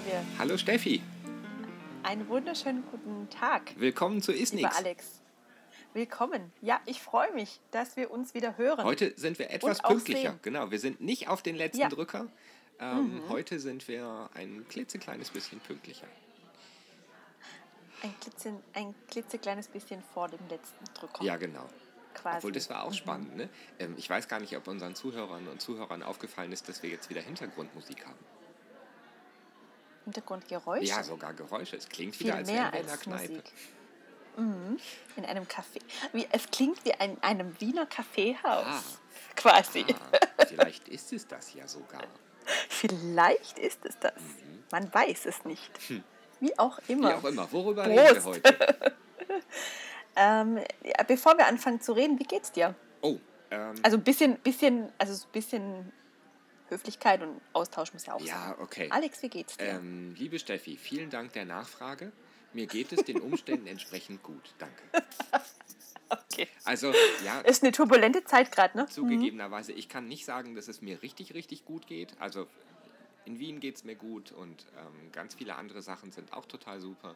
Xavier. Hallo Steffi. Einen wunderschönen guten Tag. Willkommen zu Isnix. Lieber Alex. Willkommen. Ja, ich freue mich, dass wir uns wieder hören. Heute sind wir etwas pünktlicher. Genau, wir sind nicht auf den letzten ja. Drücker. Ähm, mhm. Heute sind wir ein klitzekleines bisschen pünktlicher. Ein, klitze, ein klitzekleines bisschen vor dem letzten Drücker. Ja, genau. Quasi. Obwohl, das war auch mhm. spannend. Ne? Ähm, ich weiß gar nicht, ob unseren Zuhörern und Zuhörern aufgefallen ist, dass wir jetzt wieder Hintergrundmusik haben. Hintergrundgeräusche? Ja, sogar Geräusche. Es klingt Viel wieder, als wären wir in einer Kneipe. Musik. Mhm. In einem Café. Wie, es klingt wie in einem Wiener Kaffeehaus. Ah. Quasi. Ah, vielleicht ist es das ja sogar. Vielleicht ist es das. Mhm. Man weiß es nicht. Hm. Wie auch immer. Wie auch immer. Worüber Prost. reden wir heute? ähm, ja, bevor wir anfangen zu reden, wie geht's dir? Oh. Ähm, also ein bisschen, bisschen, also ein bisschen Höflichkeit und Austausch muss ja auch ja, sein. Ja, okay. Alex, wie geht's dir? Ähm, liebe Steffi, vielen Dank der Nachfrage. Mir geht es den Umständen entsprechend gut. Danke. Okay. Also, ja. Ist eine turbulente Zeit gerade, ne? Zugegebenerweise, ich kann nicht sagen, dass es mir richtig, richtig gut geht. Also, in Wien geht es mir gut und ähm, ganz viele andere Sachen sind auch total super.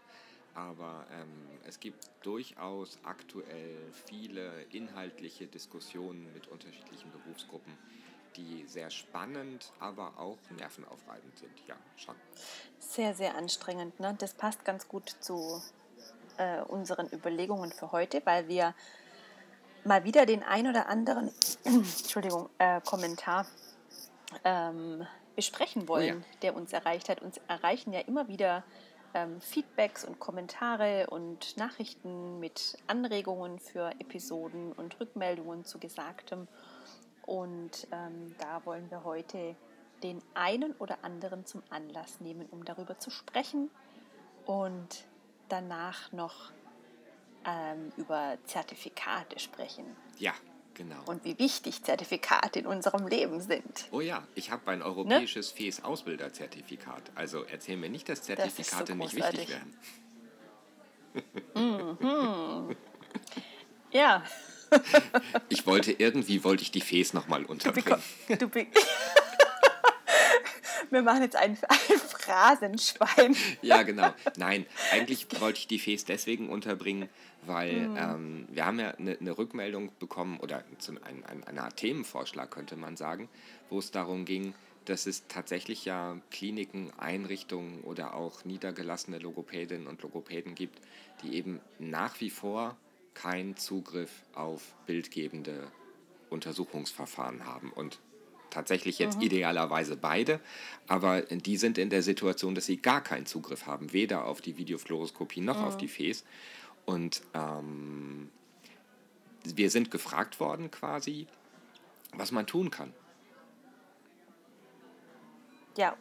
Aber ähm, es gibt durchaus aktuell viele inhaltliche Diskussionen mit unterschiedlichen Berufsgruppen, die sehr spannend, aber auch nervenaufreibend sind. Ja, schon. Sehr, sehr anstrengend. Ne? Das passt ganz gut zu äh, unseren Überlegungen für heute, weil wir mal wieder den ein oder anderen Entschuldigung, äh, Kommentar ähm, besprechen wollen, oh ja. der uns erreicht hat. Uns erreichen ja immer wieder ähm, Feedbacks und Kommentare und Nachrichten mit Anregungen für Episoden und Rückmeldungen zu Gesagtem. Und ähm, da wollen wir heute den einen oder anderen zum Anlass nehmen, um darüber zu sprechen und danach noch ähm, über Zertifikate sprechen. Ja, genau. Und wie wichtig Zertifikate in unserem Leben sind. Oh ja, ich habe ein europäisches ne? FES-Ausbilderzertifikat. Also erzähl mir nicht, dass Zertifikate das so nicht wichtig werden. Mhm. ja. Ich wollte irgendwie wollte ich die Fes nochmal unterbringen. Du, du Wir machen jetzt ein, ein Phrasenschwein. ja, genau. Nein, eigentlich wollte ich die Fes deswegen unterbringen, weil mhm. ähm, wir haben ja eine, eine Rückmeldung bekommen oder ein, ein, eine Art Themenvorschlag könnte man sagen, wo es darum ging, dass es tatsächlich ja Kliniken, Einrichtungen oder auch niedergelassene Logopädinnen und Logopäden gibt, die eben nach wie vor keinen Zugriff auf bildgebende Untersuchungsverfahren haben. Und tatsächlich jetzt mhm. idealerweise beide, aber die sind in der Situation, dass sie gar keinen Zugriff haben, weder auf die Videofluoroskopie noch mhm. auf die FES. Und ähm, wir sind gefragt worden quasi, was man tun kann. Ja,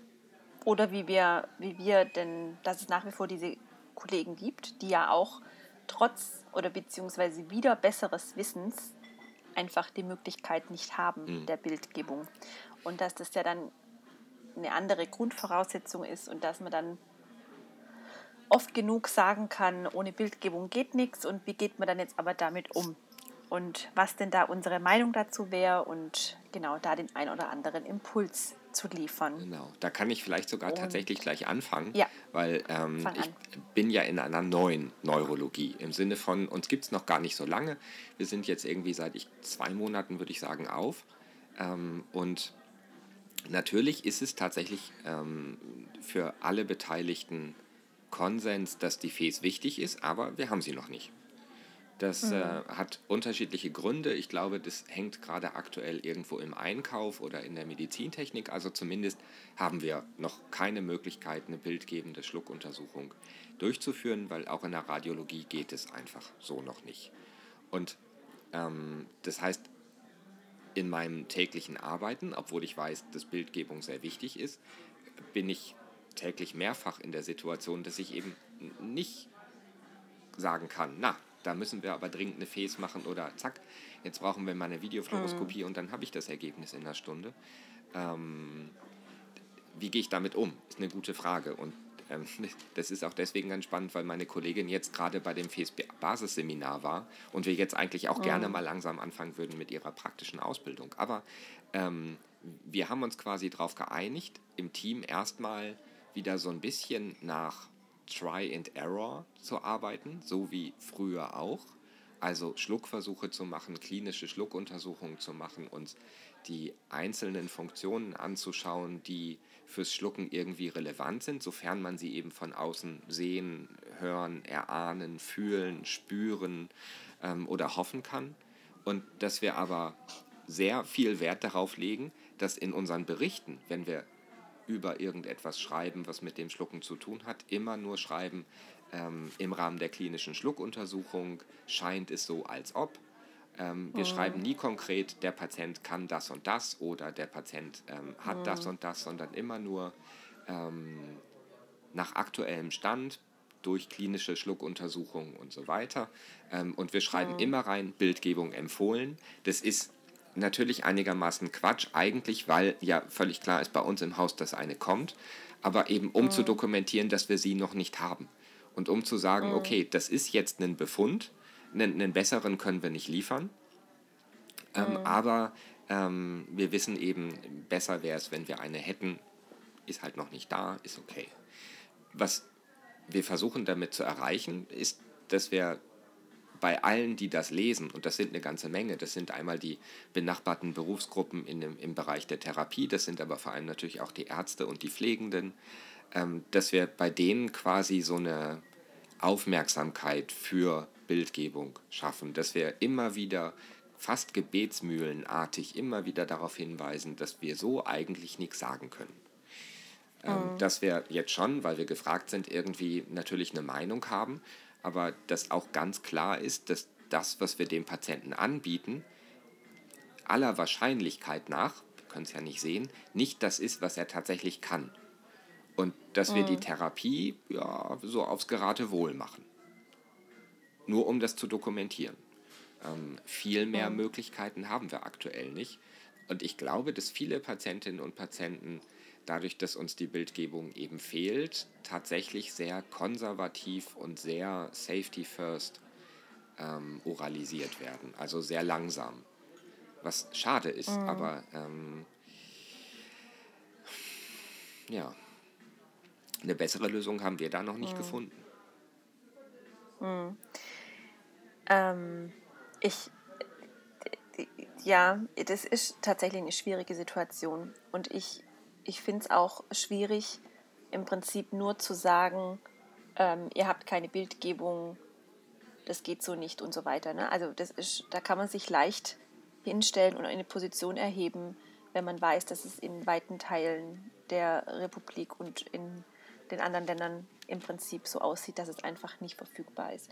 oder wie wir, wie wir denn, dass es nach wie vor diese Kollegen gibt, die ja auch trotz oder beziehungsweise wieder besseres Wissens einfach die Möglichkeit nicht haben mhm. der Bildgebung. Und dass das ja dann eine andere Grundvoraussetzung ist und dass man dann oft genug sagen kann, ohne Bildgebung geht nichts und wie geht man dann jetzt aber damit um? Und was denn da unsere Meinung dazu wäre und genau da den ein oder anderen Impuls zu liefern. Genau, da kann ich vielleicht sogar und tatsächlich gleich anfangen, ja. weil ähm, ich bin ja in einer neuen Neurologie. Im Sinne von, uns gibt es noch gar nicht so lange. Wir sind jetzt irgendwie seit ich, zwei Monaten, würde ich sagen, auf. Ähm, und natürlich ist es tatsächlich ähm, für alle Beteiligten Konsens, dass die FES wichtig ist, aber wir haben sie noch nicht. Das mhm. äh, hat unterschiedliche Gründe. Ich glaube, das hängt gerade aktuell irgendwo im Einkauf oder in der Medizintechnik. Also zumindest haben wir noch keine Möglichkeit, eine bildgebende Schluckuntersuchung durchzuführen, weil auch in der Radiologie geht es einfach so noch nicht. Und ähm, das heißt, in meinem täglichen Arbeiten, obwohl ich weiß, dass Bildgebung sehr wichtig ist, bin ich täglich mehrfach in der Situation, dass ich eben nicht sagen kann, na, da müssen wir aber dringend eine Fes machen oder zack, jetzt brauchen wir mal eine Videofluoroskopie mhm. und dann habe ich das Ergebnis in einer Stunde. Ähm, wie gehe ich damit um? Ist eine gute Frage und ähm, das ist auch deswegen ganz spannend, weil meine Kollegin jetzt gerade bei dem FES-Basisseminar war und wir jetzt eigentlich auch mhm. gerne mal langsam anfangen würden mit ihrer praktischen Ausbildung. Aber ähm, wir haben uns quasi darauf geeinigt, im Team erstmal wieder so ein bisschen nach Try and Error zu arbeiten, so wie früher auch. Also Schluckversuche zu machen, klinische Schluckuntersuchungen zu machen, uns die einzelnen Funktionen anzuschauen, die fürs Schlucken irgendwie relevant sind, sofern man sie eben von außen sehen, hören, erahnen, fühlen, spüren ähm, oder hoffen kann. Und dass wir aber sehr viel Wert darauf legen, dass in unseren Berichten, wenn wir über irgendetwas schreiben, was mit dem Schlucken zu tun hat, immer nur schreiben, ähm, im Rahmen der klinischen Schluckuntersuchung scheint es so, als ob. Ähm, wir mhm. schreiben nie konkret, der Patient kann das und das oder der Patient ähm, hat mhm. das und das, sondern immer nur ähm, nach aktuellem Stand durch klinische Schluckuntersuchungen und so weiter. Ähm, und wir schreiben mhm. immer rein, Bildgebung empfohlen. Das ist natürlich einigermaßen Quatsch, eigentlich, weil ja völlig klar ist bei uns im Haus, dass eine kommt, aber eben um mhm. zu dokumentieren, dass wir sie noch nicht haben. Und um zu sagen, mhm. okay, das ist jetzt ein Befund, einen, einen besseren können wir nicht liefern, ähm, mhm. aber ähm, wir wissen eben, besser wäre es, wenn wir eine hätten, ist halt noch nicht da, ist okay. Was wir versuchen damit zu erreichen, ist, dass wir bei allen, die das lesen, und das sind eine ganze Menge, das sind einmal die benachbarten Berufsgruppen in dem, im Bereich der Therapie, das sind aber vor allem natürlich auch die Ärzte und die Pflegenden, ähm, dass wir bei denen quasi so eine Aufmerksamkeit für Bildgebung schaffen, dass wir immer wieder fast gebetsmühlenartig immer wieder darauf hinweisen, dass wir so eigentlich nichts sagen können. Ähm, mhm. Dass wir jetzt schon, weil wir gefragt sind, irgendwie natürlich eine Meinung haben, aber dass auch ganz klar ist, dass das, was wir dem Patienten anbieten, aller Wahrscheinlichkeit nach, wir können es ja nicht sehen, nicht das ist, was er tatsächlich kann. Und dass mhm. wir die mhm. Therapie ja, so aufs Geratewohl machen. Nur um das zu dokumentieren. Ähm, viel mehr mhm. Möglichkeiten haben wir aktuell nicht. Und ich glaube, dass viele Patientinnen und Patienten dadurch, dass uns die Bildgebung eben fehlt, tatsächlich sehr konservativ und sehr safety first ähm, oralisiert werden, also sehr langsam. Was schade ist, mhm. aber ähm, ja, eine bessere Lösung haben wir da noch nicht mhm. gefunden. Mhm. Ähm, ich, ja, das ist tatsächlich eine schwierige Situation und ich ich finde es auch schwierig, im Prinzip nur zu sagen, ähm, ihr habt keine Bildgebung, das geht so nicht und so weiter. Ne? Also das ist, da kann man sich leicht hinstellen und eine Position erheben, wenn man weiß, dass es in weiten Teilen der Republik und in den anderen Ländern im Prinzip so aussieht, dass es einfach nicht verfügbar ist.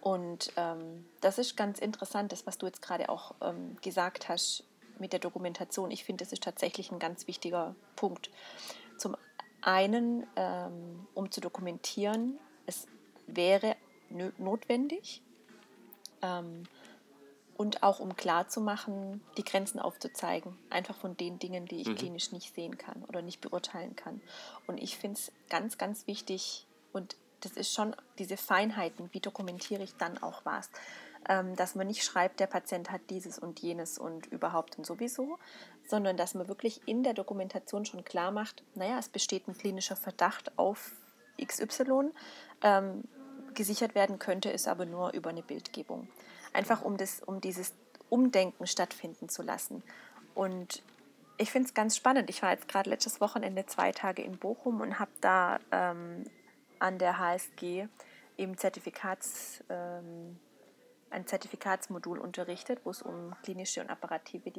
Und ähm, das ist ganz interessant, das, was du jetzt gerade auch ähm, gesagt hast, mit der Dokumentation. Ich finde, das ist tatsächlich ein ganz wichtiger Punkt. Zum einen, ähm, um zu dokumentieren, es wäre notwendig ähm, und auch um klarzumachen, die Grenzen aufzuzeigen, einfach von den Dingen, die ich mhm. klinisch nicht sehen kann oder nicht beurteilen kann. Und ich finde es ganz, ganz wichtig und das ist schon diese Feinheiten, wie dokumentiere ich dann auch was dass man nicht schreibt, der Patient hat dieses und jenes und überhaupt und sowieso, sondern dass man wirklich in der Dokumentation schon klar macht, naja, es besteht ein klinischer Verdacht auf XY. Ähm, gesichert werden könnte es aber nur über eine Bildgebung. Einfach um, das, um dieses Umdenken stattfinden zu lassen. Und ich finde es ganz spannend. Ich war jetzt gerade letztes Wochenende zwei Tage in Bochum und habe da ähm, an der HSG im Zertifikats, ähm, ein Zertifikatsmodul unterrichtet, wo es um klinische und apparative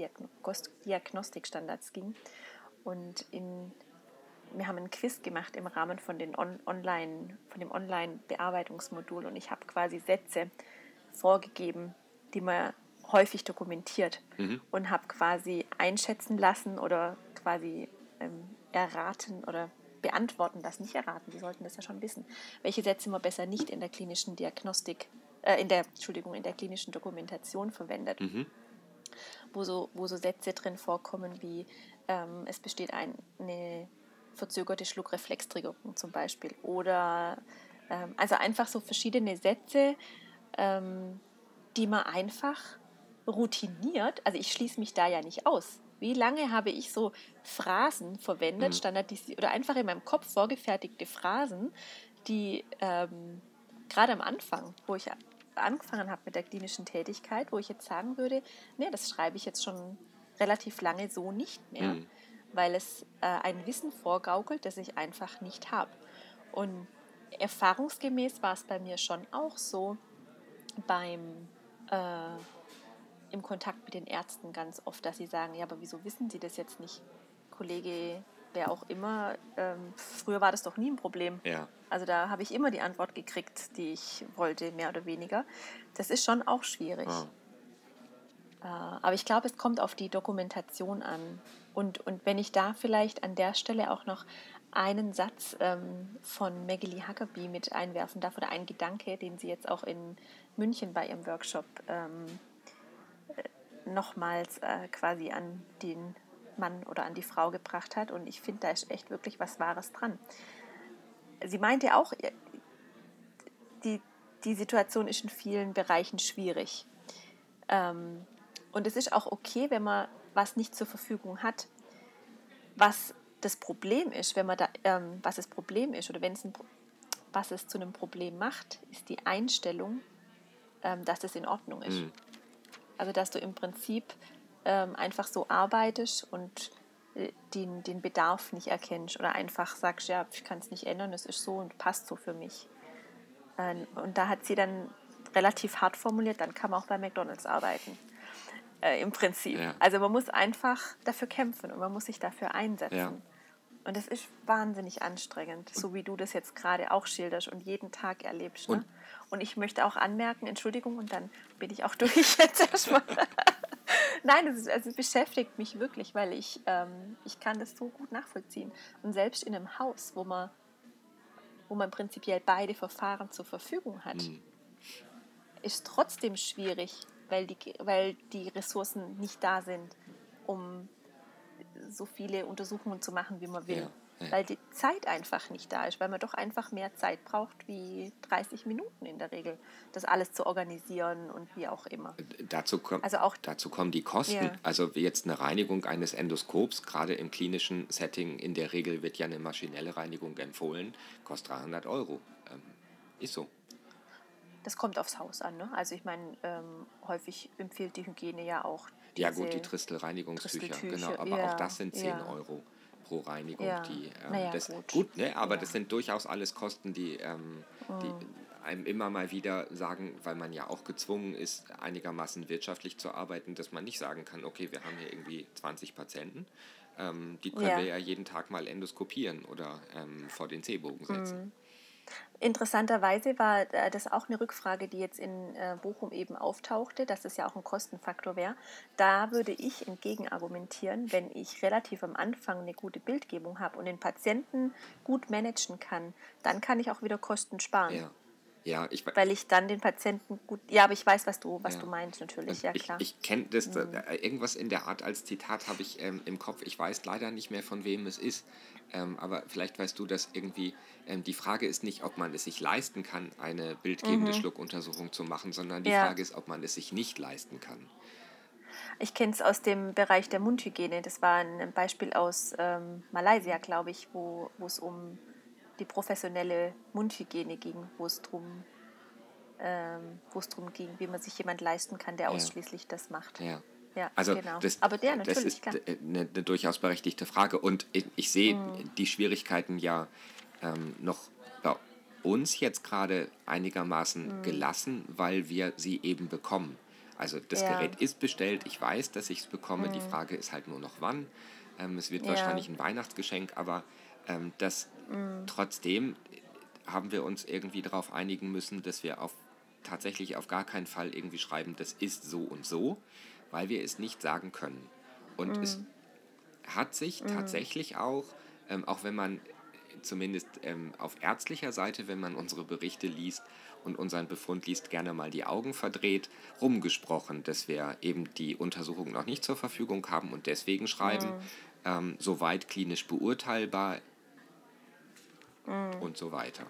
Diagnostikstandards ging. Und in, wir haben einen Quiz gemacht im Rahmen von, den On Online, von dem Online-Bearbeitungsmodul und ich habe quasi Sätze vorgegeben, die man häufig dokumentiert mhm. und habe quasi einschätzen lassen oder quasi ähm, erraten oder beantworten lassen, nicht erraten, die sollten das ja schon wissen, welche Sätze man besser nicht in der klinischen Diagnostik äh, in der, Entschuldigung, in der klinischen Dokumentation verwendet. Mhm. Wo, so, wo so Sätze drin vorkommen wie ähm, es besteht ein, eine verzögerte Schluckreflextriggerung zum Beispiel. Oder ähm, also einfach so verschiedene Sätze, ähm, die man einfach routiniert, also ich schließe mich da ja nicht aus. Wie lange habe ich so Phrasen verwendet, mhm. standardisiert oder einfach in meinem Kopf vorgefertigte Phrasen, die ähm, gerade am Anfang, wo ich angefangen habe mit der klinischen Tätigkeit, wo ich jetzt sagen würde, nee, das schreibe ich jetzt schon relativ lange so nicht mehr, mhm. weil es äh, ein Wissen vorgaukelt, das ich einfach nicht habe. Und erfahrungsgemäß war es bei mir schon auch so beim äh, im Kontakt mit den Ärzten ganz oft, dass sie sagen, ja, aber wieso wissen Sie das jetzt nicht, Kollege, wer auch immer, ähm, früher war das doch nie ein Problem. Ja. Also da habe ich immer die Antwort gekriegt, die ich wollte, mehr oder weniger. Das ist schon auch schwierig. Ah. Äh, aber ich glaube, es kommt auf die Dokumentation an. Und, und wenn ich da vielleicht an der Stelle auch noch einen Satz ähm, von Maggie Huckabee mit einwerfen darf oder einen Gedanke, den sie jetzt auch in München bei ihrem Workshop ähm, äh, nochmals äh, quasi an den Mann oder an die Frau gebracht hat. Und ich finde, da ist echt wirklich was Wahres dran. Sie meinte auch, die, die Situation ist in vielen Bereichen schwierig. Ähm, und es ist auch okay, wenn man was nicht zur Verfügung hat. Was das Problem ist, wenn man da, ähm, was das Problem ist oder wenn es ein, was es zu einem Problem macht, ist die Einstellung, ähm, dass es in Ordnung ist. Mhm. Also dass du im Prinzip ähm, einfach so arbeitest und äh, den, den Bedarf nicht erkennst oder einfach sagst, ja, ich kann es nicht ändern, es ist so und passt so für mich. Ähm, und da hat sie dann relativ hart formuliert, dann kann man auch bei McDonald's arbeiten. Äh, Im Prinzip. Ja. Also man muss einfach dafür kämpfen und man muss sich dafür einsetzen. Ja. Und das ist wahnsinnig anstrengend, so wie du das jetzt gerade auch schilderst und jeden Tag erlebst. Ne? Und, und ich möchte auch anmerken, Entschuldigung, und dann bin ich auch durch jetzt erstmal. Nein, es, ist, also es beschäftigt mich wirklich, weil ich, ähm, ich kann das so gut nachvollziehen. Und selbst in einem Haus, wo man, wo man prinzipiell beide Verfahren zur Verfügung hat, mhm. ist trotzdem schwierig, weil die, weil die Ressourcen nicht da sind, um so viele Untersuchungen zu machen, wie man will. Ja. Ja. Weil die Zeit einfach nicht da ist, weil man doch einfach mehr Zeit braucht wie 30 Minuten in der Regel, das alles zu organisieren und wie auch immer. Dazu, komm, also auch, dazu kommen die Kosten. Ja. Also jetzt eine Reinigung eines Endoskops, gerade im klinischen Setting, in der Regel wird ja eine maschinelle Reinigung empfohlen, kostet 300 Euro. Ähm, ist so. Das kommt aufs Haus an. Ne? Also ich meine, ähm, häufig empfiehlt die Hygiene ja auch. Ja gut, die Tristel-Reinigungstücher, genau. Aber ja, auch das sind 10 ja. Euro pro Reinigung. Ja. Die, ähm, naja, das, gut. gut, ne? aber ja. das sind durchaus alles Kosten, die, ähm, mhm. die einem immer mal wieder sagen, weil man ja auch gezwungen ist, einigermaßen wirtschaftlich zu arbeiten, dass man nicht sagen kann, okay, wir haben hier irgendwie 20 Patienten, ähm, die können ja. wir ja jeden Tag mal endoskopieren oder ähm, vor den C-Bogen setzen. Mhm. Interessanterweise war äh, das auch eine Rückfrage, die jetzt in äh, Bochum eben auftauchte, dass es ja auch ein Kostenfaktor wäre. Da würde ich entgegen argumentieren, wenn ich relativ am Anfang eine gute Bildgebung habe und den Patienten gut managen kann, dann kann ich auch wieder Kosten sparen. Ja. Ja, ich, Weil ich dann den Patienten gut. Ja, aber ich weiß, was du, was ja. du meinst, natürlich, ja klar. Ich, ich kenne das, mhm. irgendwas in der Art als Zitat habe ich ähm, im Kopf. Ich weiß leider nicht mehr, von wem es ist. Ähm, aber vielleicht weißt du, dass irgendwie ähm, die Frage ist nicht, ob man es sich leisten kann, eine bildgebende mhm. Schluckuntersuchung zu machen, sondern die ja. Frage ist, ob man es sich nicht leisten kann. Ich kenne es aus dem Bereich der Mundhygiene. Das war ein Beispiel aus ähm, Malaysia, glaube ich, wo es um die professionelle Mundhygiene ging, wo es darum ähm, drum ging, wie man sich jemand leisten kann, der ja. ausschließlich das macht. Ja. Ja, also genau. das, Aber der natürlich, das ist klar. Eine, eine, durchaus berechtigte Frage. Und ich, ich sehe mhm. die Schwierigkeiten ja ähm, noch bei uns jetzt gerade einigermaßen mhm. gelassen, weil wir sie eben bekommen. Also das ja. Gerät ist bestellt, ich weiß, dass ich es bekomme. Mhm. Die Frage ist halt nur noch wann. Ähm, es wird ja. wahrscheinlich ein Weihnachtsgeschenk, aber ähm, das mhm. trotzdem haben wir uns irgendwie darauf einigen müssen, dass wir auf tatsächlich auf gar keinen Fall irgendwie schreiben, das ist so und so, weil wir es nicht sagen können. Und mm. es hat sich mm. tatsächlich auch, ähm, auch wenn man zumindest ähm, auf ärztlicher Seite, wenn man unsere Berichte liest und unseren Befund liest, gerne mal die Augen verdreht, rumgesprochen, dass wir eben die Untersuchung noch nicht zur Verfügung haben und deswegen schreiben, mm. ähm, soweit klinisch beurteilbar mm. und so weiter.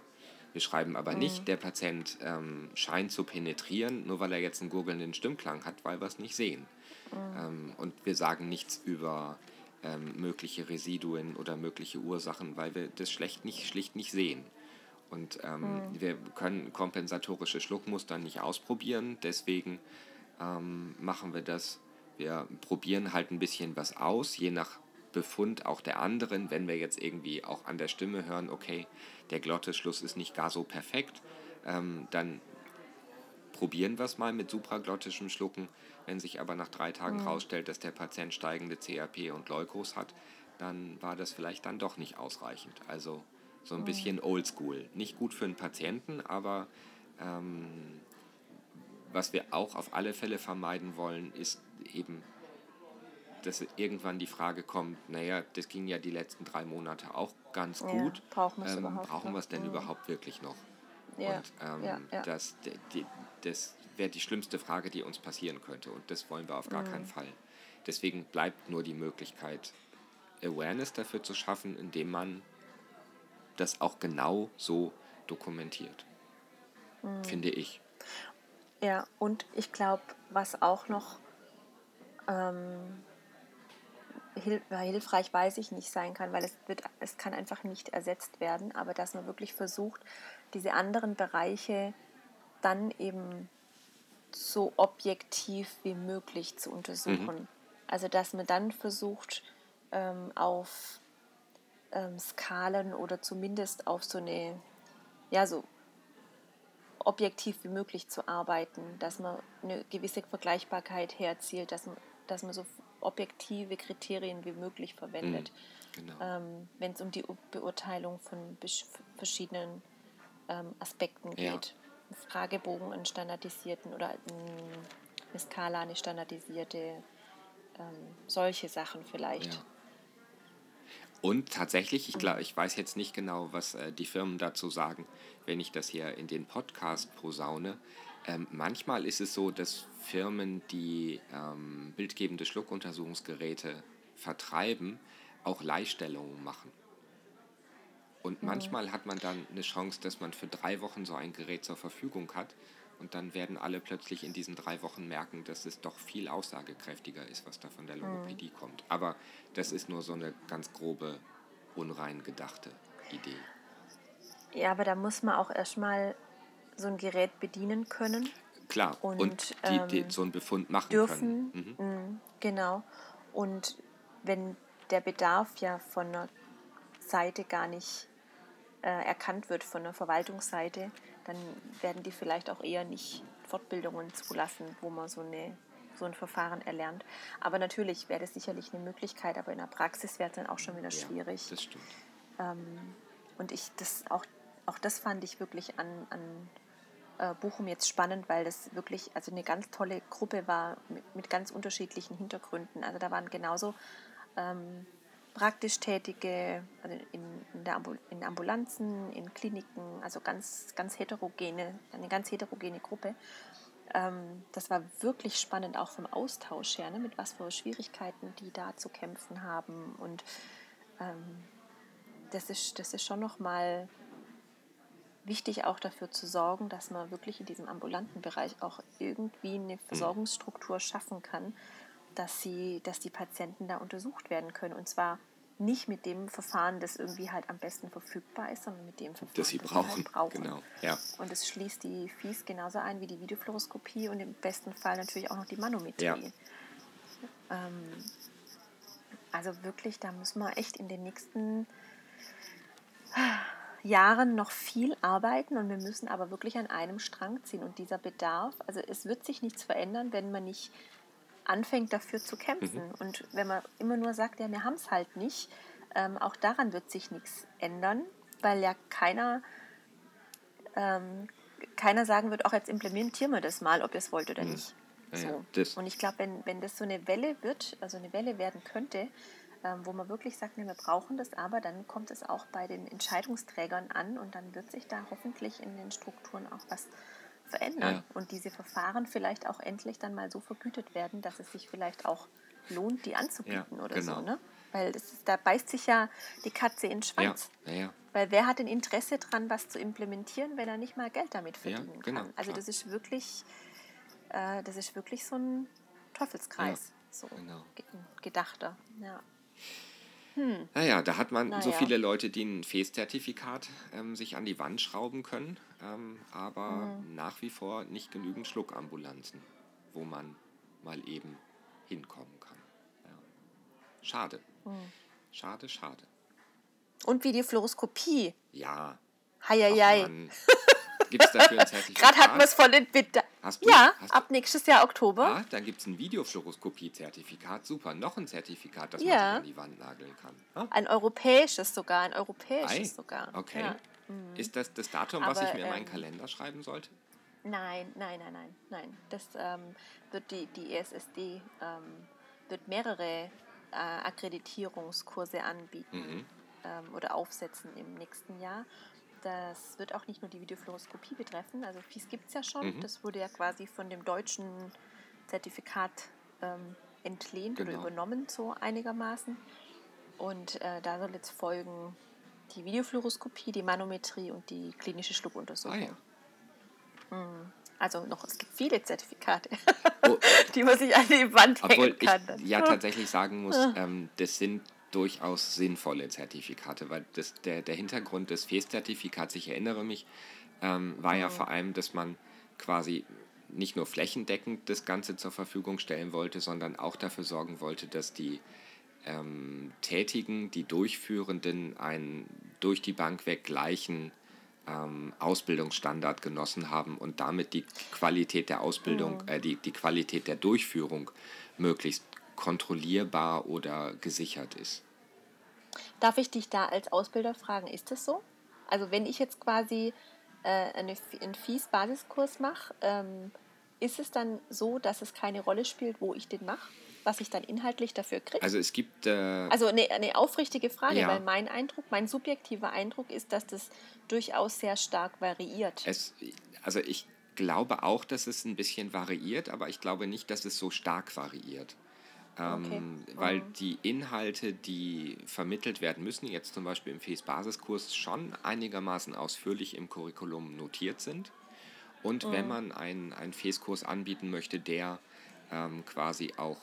Wir schreiben aber mhm. nicht, der Patient ähm, scheint zu penetrieren, nur weil er jetzt einen gurgelnden Stimmklang hat, weil wir es nicht sehen. Mhm. Ähm, und wir sagen nichts über ähm, mögliche Residuen oder mögliche Ursachen, weil wir das schlecht nicht, schlicht nicht sehen. Und ähm, mhm. wir können kompensatorische Schluckmuster nicht ausprobieren, deswegen ähm, machen wir das. Wir probieren halt ein bisschen was aus, je nach Befund auch der anderen, wenn wir jetzt irgendwie auch an der Stimme hören, okay, der Glottisschluss ist nicht gar so perfekt, ähm, dann probieren wir es mal mit supraglottischem Schlucken. Wenn sich aber nach drei Tagen herausstellt, mhm. dass der Patient steigende CRP und Leukos hat, dann war das vielleicht dann doch nicht ausreichend. Also so ein mhm. bisschen oldschool. Nicht gut für einen Patienten, aber ähm, was wir auch auf alle Fälle vermeiden wollen, ist eben, dass irgendwann die Frage kommt, naja, das ging ja die letzten drei Monate auch ganz ja, gut. Brauchen wir es ähm, brauchen wir es denn mhm. überhaupt wirklich noch? Ja, und ähm, ja, ja. das, die, das wäre die schlimmste Frage, die uns passieren könnte. Und das wollen wir auf gar mhm. keinen Fall. Deswegen bleibt nur die Möglichkeit, Awareness dafür zu schaffen, indem man das auch genau so dokumentiert. Mhm. Finde ich. Ja, und ich glaube, was auch noch ähm, hilf hilfreich, weiß ich nicht sein kann, weil es, wird, es kann einfach nicht ersetzt werden, aber dass man wirklich versucht, diese anderen Bereiche dann eben so objektiv wie möglich zu untersuchen. Mhm. Also dass man dann versucht, ähm, auf ähm, Skalen oder zumindest auf so eine, ja, so objektiv wie möglich zu arbeiten, dass man eine gewisse Vergleichbarkeit herzielt, dass man, dass man so objektive Kriterien wie möglich verwendet, mhm, genau. ähm, wenn es um die Beurteilung von verschiedenen ähm, Aspekten geht. Ja. Fragebogen, einen standardisierten oder eine Skala, eine standardisierte, ähm, solche Sachen vielleicht. Ja. Und tatsächlich, ich, glaub, ich weiß jetzt nicht genau, was äh, die Firmen dazu sagen, wenn ich das hier in den Podcast posaune. Ähm, manchmal ist es so, dass Firmen, die ähm, bildgebende Schluckuntersuchungsgeräte vertreiben, auch Leihstellungen machen. Und mhm. manchmal hat man dann eine Chance, dass man für drei Wochen so ein Gerät zur Verfügung hat. Und dann werden alle plötzlich in diesen drei Wochen merken, dass es doch viel aussagekräftiger ist, was da von der Logopädie mhm. kommt. Aber das ist nur so eine ganz grobe, unrein gedachte Idee. Ja, aber da muss man auch erstmal so ein Gerät bedienen können. Klar, und, und die, die, ähm, so einen Befund machen dürfen. können. Mhm. mhm. Genau. Und wenn der Bedarf ja von einer Seite gar nicht äh, erkannt wird von der Verwaltungsseite, dann werden die vielleicht auch eher nicht Fortbildungen zulassen, wo man so, eine, so ein Verfahren erlernt. Aber natürlich wäre das sicherlich eine Möglichkeit, aber in der Praxis wäre es dann auch schon wieder schwierig. Ja, das stimmt. Ähm, und ich das auch, auch das fand ich wirklich an, an äh, Bochum jetzt spannend, weil das wirklich also eine ganz tolle Gruppe war mit, mit ganz unterschiedlichen Hintergründen. Also da waren genauso ähm, praktisch Tätige also in, in, der Ambul in Ambulanzen, in Kliniken, also ganz, ganz heterogene, eine ganz heterogene Gruppe. Ähm, das war wirklich spannend, auch vom Austausch her, ne, mit was für Schwierigkeiten die da zu kämpfen haben. Und ähm, das, ist, das ist schon nochmal wichtig, auch dafür zu sorgen, dass man wirklich in diesem ambulanten Bereich auch irgendwie eine hm. Versorgungsstruktur schaffen kann, dass, sie, dass die Patienten da untersucht werden können. Und zwar nicht mit dem Verfahren, das irgendwie halt am besten verfügbar ist, sondern mit dem Verfahren, das sie brauchen. Sie halt brauchen. Genau. Ja. Und es schließt die FIS genauso ein wie die Videofluoroskopie und im besten Fall natürlich auch noch die Manometrie. Ja. Ähm, also wirklich, da müssen wir echt in den nächsten Jahren noch viel arbeiten und wir müssen aber wirklich an einem Strang ziehen. Und dieser Bedarf, also es wird sich nichts verändern, wenn man nicht anfängt dafür zu kämpfen. Mhm. Und wenn man immer nur sagt, ja, wir haben es halt nicht, ähm, auch daran wird sich nichts ändern, weil ja keiner, ähm, keiner sagen wird, auch jetzt implementieren wir das mal, ob ihr es wollt oder mhm. nicht. So. Ja, und ich glaube, wenn, wenn das so eine Welle wird, also eine Welle werden könnte, wo man wirklich sagt, nee, wir brauchen das, aber dann kommt es auch bei den Entscheidungsträgern an und dann wird sich da hoffentlich in den Strukturen auch was verändern ja. und diese Verfahren vielleicht auch endlich dann mal so vergütet werden, dass es sich vielleicht auch lohnt, die anzubieten ja, oder genau. so. Ne? weil ist, da beißt sich ja die Katze in den Schwanz. Ja. Weil wer hat ein Interesse daran, was zu implementieren, wenn er nicht mal Geld damit verdienen genau, kann? Also klar. das ist wirklich, äh, das ist wirklich so ein Teufelskreis, so genau. ge- gedachter. Ja. Naja, da hat man so Naja. viele Leute, die ein FES-Zertifikat ähm, sich an die Wand schrauben können, ähm, aber Mhm. nach wie vor nicht genügend Schluckambulanzen, wo man mal eben hinkommen kann. Ja. Schade. Mhm. Schade, schade. Und Videofluoroskopie. Ja. Heieiei. Gibt es dafür ein Zertifikat? Gerade hatten wir es von den Bitte. Hast du- Ja, hast ab nächstes Jahr Oktober. Ah, dann gibt es ein Videofluoroskopie-Zertifikat. Super, noch ein Zertifikat, das man Ja. sich an die Wand nageln kann. Ah, Ein europäisches sogar, ein europäisches ei, sogar. Okay. Ja. Ist das das Datum, was Aber, ich mir in meinen ähm, Kalender schreiben sollte? Nein, nein, nein, nein, nein. Das ähm, wird die, die ESSD ähm, wird mehrere äh, Akkreditierungskurse anbieten Mhm. ähm, oder aufsetzen im nächsten Jahr. Das wird auch nicht nur die Videofluoroskopie betreffen. Also FIS gibt es ja schon. Mhm. Das wurde ja quasi von dem deutschen Zertifikat ähm, entlehnt oder Genau. übernommen, so einigermaßen. Und äh, da soll jetzt folgen die Videofluoroskopie, die Manometrie und die klinische Ah Schluckuntersuchung. ja. Also noch, es gibt viele Zertifikate, Oh, die man sich an die Wand hängen ich kann. dann. ja tatsächlich sagen muss, ähm, das sind durchaus sinnvolle Zertifikate, weil das, der, der Hintergrund des FES-Zertifikats, ich erinnere mich, ähm, war ja vor allem, dass man quasi nicht nur flächendeckend das Ganze zur Verfügung stellen wollte, sondern auch dafür sorgen wollte, dass die ähm, Tätigen, die Durchführenden einen durch die Bank weg gleichen ähm, Ausbildungsstandard genossen haben und damit die Qualität der Ausbildung, äh, die, die Qualität der Durchführung möglichst kontrollierbar oder gesichert ist. Darf ich dich da als Ausbilder fragen, ist das so? Also wenn ich jetzt quasi äh, eine, einen FIES-Basiskurs mache, ähm, ist es dann so, dass es keine Rolle spielt, wo ich den mache? Was ich dann inhaltlich dafür kriege? Also es gibt äh, Also eine, eine aufrichtige Frage, Ja. weil mein Eindruck, mein subjektiver Eindruck ist, dass das durchaus sehr stark variiert. Es, also ich glaube auch, dass es ein bisschen variiert, aber ich glaube nicht, dass es so stark variiert. Ähm, Okay. Weil die Inhalte, die vermittelt werden müssen, jetzt zum Beispiel im FES-Basiskurs, schon einigermaßen ausführlich im Curriculum notiert sind. Und wenn man einen, einen FES-Kurs anbieten möchte, der ähm, quasi auch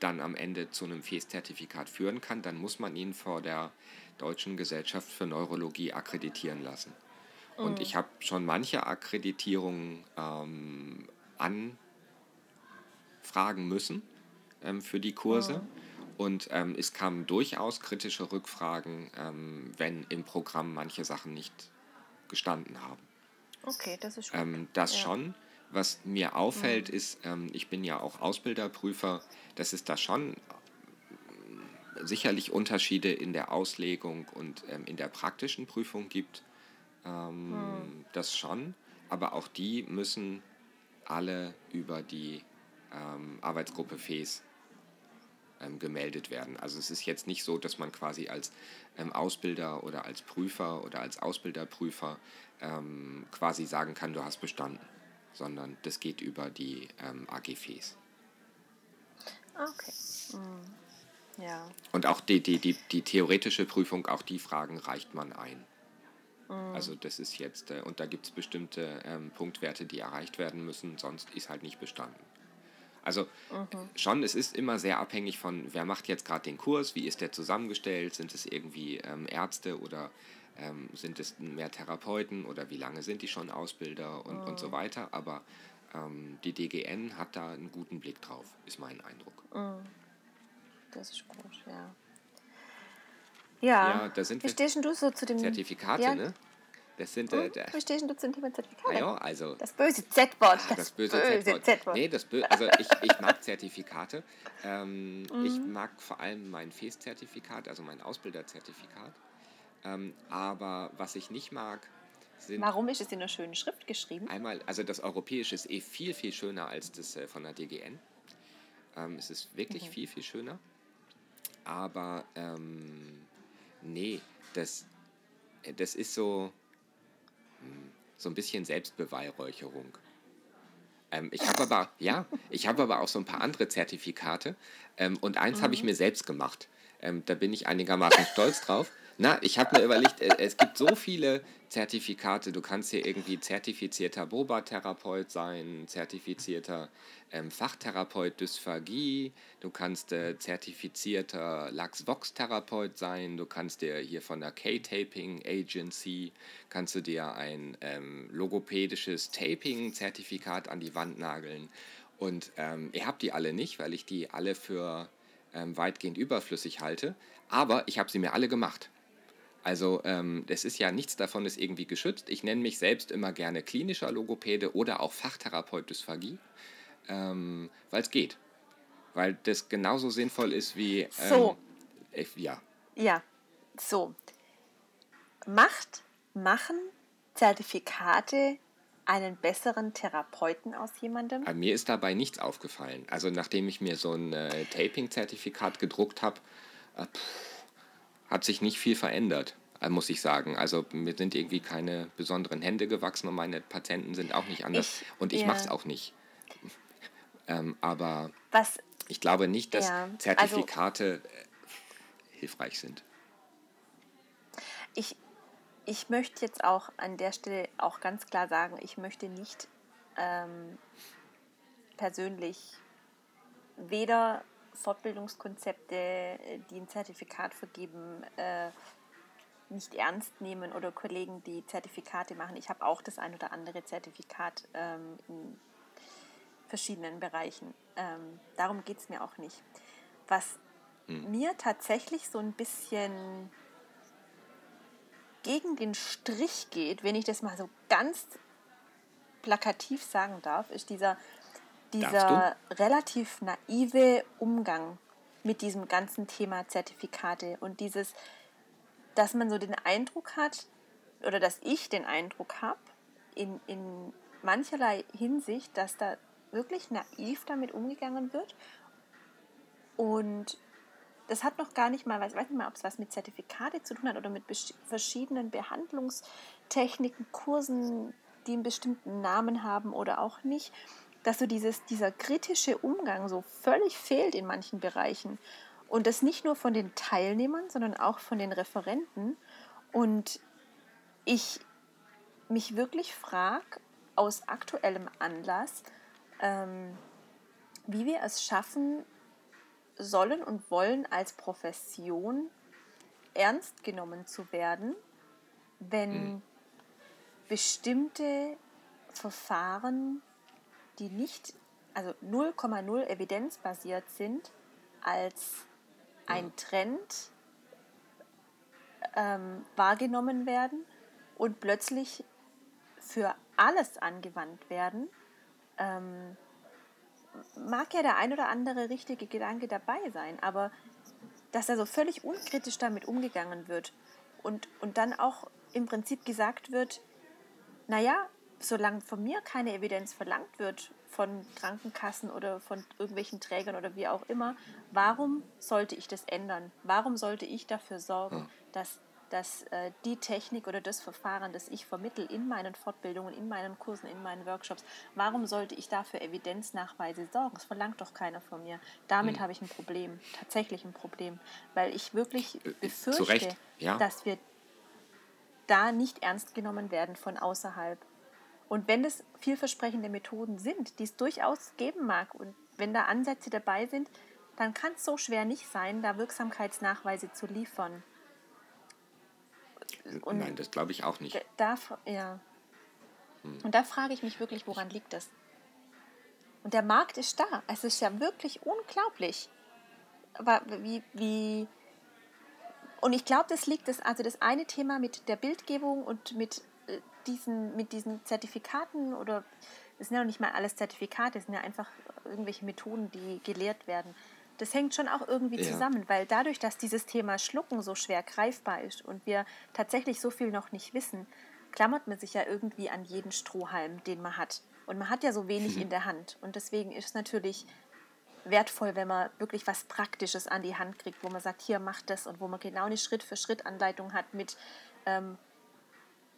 dann am Ende zu einem FES-Zertifikat führen kann, dann muss man ihn vor der Deutschen Gesellschaft für Neurologie akkreditieren lassen. Und ich habe schon manche Akkreditierungen ähm, anfragen müssen ähm, für die Kurse. Und ähm, es kamen durchaus kritische Rückfragen, ähm, wenn im Programm manche Sachen nicht gestanden haben. Okay, das ist. Ähm, das Ja. Mhm. schon. Was mir auffällt, ist, ähm, ich bin ja auch Ausbilderprüfer, dass es da schon ähm, sicherlich Unterschiede in der Auslegung und in der praktischen Prüfung gibt. Mhm. Das schon. Aber auch die müssen alle über die ähm, Arbeitsgruppe FES ähm, gemeldet werden. Also es ist jetzt nicht so, dass man quasi als ähm, Ausbilder oder als Prüfer oder als Ausbilderprüfer ähm, quasi sagen kann, du hast bestanden, sondern das geht über die ähm, AGFs. Ah, okay. Mhm. Ja. Und auch die, die, die, die theoretische Prüfung, auch die Fragen reicht man ein. Also das ist jetzt, äh, und da gibt es bestimmte ähm, Punktwerte, die erreicht werden müssen, sonst ist halt nicht bestanden. Also schon, es ist immer sehr abhängig von, wer macht jetzt gerade den Kurs, wie ist der zusammengestellt, sind es irgendwie ähm, Ärzte oder ähm, sind es mehr Therapeuten oder wie lange sind die schon Ausbilder und, und so weiter. Aber ähm, die DGN hat da einen guten Blick drauf, ist mein Eindruck. Das ist gut, ja. Ja, Ja, da sind wie wir- stehst denn du so zu dem Zertifikate, ja, ne? Das sind äh, Hm? der, Wie stehst denn du zum Thema Zertifikate? ja, also Das böse Z-Wort. Ah, das böse Z-Wort. Z-Wort. Nee, das bö also ich, ich mag Zertifikate. Ähm, Ich Mhm. mag vor allem mein FES-Zertifikat, also mein Ausbilderzertifikat. Ähm, aber was ich nicht mag, sind Warum ist es in einer schönen Schrift geschrieben? einmal, also das Europäische ist eh viel, viel schöner als das äh, von der DGN. Ähm, es ist wirklich viel, viel schöner. Aber ähm, nee, das, äh, das ist so, so ein bisschen Selbstbeweihräucherung. Ähm, ich habe aber, ja, ich habe aber auch so ein paar andere Zertifikate ähm, und eins mhm. habe ich mir selbst gemacht. Ähm, da bin ich einigermaßen stolz drauf. Na, ich habe mir überlegt, äh, es gibt so viele Zertifikate. Du kannst hier irgendwie zertifizierter Boba-Therapeut sein, zertifizierter ähm, Fachtherapeut Dysphagie, du kannst äh, zertifizierter Lachs-Vox-Therapeut sein, du kannst dir hier von der K-Taping Agency, kannst du dir ein ähm, logopädisches Taping-Zertifikat an die Wand nageln. Und ähm, ihr habt die alle nicht, weil ich die alle für ähm, weitgehend überflüssig halte. Aber ich habe sie mir alle gemacht. Also ähm, es ist ja nichts davon ist irgendwie geschützt. Ich nenne mich selbst immer gerne klinischer Logopäde oder auch Fachtherapeut Dysphagie, ähm, weil es geht. Weil das genauso sinnvoll ist wie... Ähm, so. Äh, ja. Ja, so. Macht, machen Zertifikate einen besseren Therapeuten aus jemandem? Aber mir ist dabei nichts aufgefallen. Also nachdem ich mir so ein äh, Taping-Zertifikat gedruckt habe, äh, hat sich nicht viel verändert, äh, muss ich sagen. Also mir sind irgendwie keine besonderen Hände gewachsen und meine Patienten sind auch nicht anders. Ich, und ich ja. mache es auch nicht. Ähm, aber Was, ich glaube nicht, dass ja, also Zertifikate also, hilfreich sind. Ich, ich möchte jetzt auch an der Stelle auch ganz klar sagen, ich möchte nicht ähm, persönlich weder Fortbildungskonzepte, die ein Zertifikat vergeben, äh, nicht ernst nehmen oder Kollegen, die Zertifikate machen. Ich habe auch das ein oder andere Zertifikat ähm, in verschiedenen Bereichen. Ähm, darum geht es mir auch nicht. Was hm. mir tatsächlich so ein bisschen gegen den Strich geht, wenn ich das mal so ganz plakativ sagen darf, ist dieser dieser relativ naive Umgang mit diesem ganzen Thema Zertifikate und dieses, dass man so den Eindruck hat, oder dass ich den Eindruck habe, in, in mancherlei Hinsicht, dass da wirklich naiv damit umgegangen wird. Und das hat noch gar nicht mal, ich weiß nicht mal, ob es was mit Zertifikate zu tun hat oder mit verschiedenen Behandlungstechniken, Kursen, die einen bestimmten Namen haben oder auch nicht dass so dieses, dieser kritische Umgang so völlig fehlt in manchen Bereichen. Und das nicht nur von den Teilnehmern, sondern auch von den Referenten. Und ich mich wirklich frage, aus aktuellem Anlass, ähm, wie wir es schaffen sollen und wollen als Profession ernst genommen zu werden, wenn mhm. bestimmte Verfahren die nicht, also 0,0 evidenzbasiert sind, als ein Trend ähm, wahrgenommen werden und plötzlich für alles angewandt werden, ähm, mag ja der ein oder andere richtige Gedanke dabei sein, aber dass da so völlig unkritisch damit umgegangen wird und, und dann auch im Prinzip gesagt wird, naja, solange von mir keine Evidenz verlangt wird, von Krankenkassen oder von irgendwelchen Trägern oder wie auch immer, warum sollte ich das ändern? Warum sollte ich dafür sorgen, hm. dass, dass äh, die Technik oder das Verfahren, das ich vermittel in meinen Fortbildungen, in meinen Kursen, in meinen Workshops, warum sollte ich dafür Evidenznachweise sorgen? Das verlangt doch keiner von mir. Damit hm. habe ich ein Problem, tatsächlich ein Problem, weil ich wirklich äh, befürchte, ja. dass wir da nicht ernst genommen werden von außerhalb. Und wenn es vielversprechende Methoden sind, die es durchaus geben mag und wenn da Ansätze dabei sind, dann kann es so schwer nicht sein, da Wirksamkeitsnachweise zu liefern. Und Nein, das glaube ich auch nicht. Da, ja. Hm. Und da frage ich mich wirklich, woran liegt das? Und der Markt ist da. Es ist ja wirklich unglaublich. Aber wie, wie und ich glaube, das liegt das, also das eine Thema mit der Bildgebung und mit diesen, mit diesen Zertifikaten oder es sind ja noch nicht mal alles Zertifikate, es sind ja einfach irgendwelche Methoden, die gelehrt werden. Das hängt schon auch irgendwie ja. zusammen, weil dadurch, dass dieses Thema Schlucken so schwer greifbar ist und wir tatsächlich so viel noch nicht wissen, klammert man sich ja irgendwie an jeden Strohhalm, den man hat. Und man hat ja so wenig mhm. in der Hand. Und deswegen ist es natürlich wertvoll, wenn man wirklich was Praktisches an die Hand kriegt, wo man sagt, hier macht das und wo man genau eine Schritt-für-Schritt-Anleitung hat mit, ähm,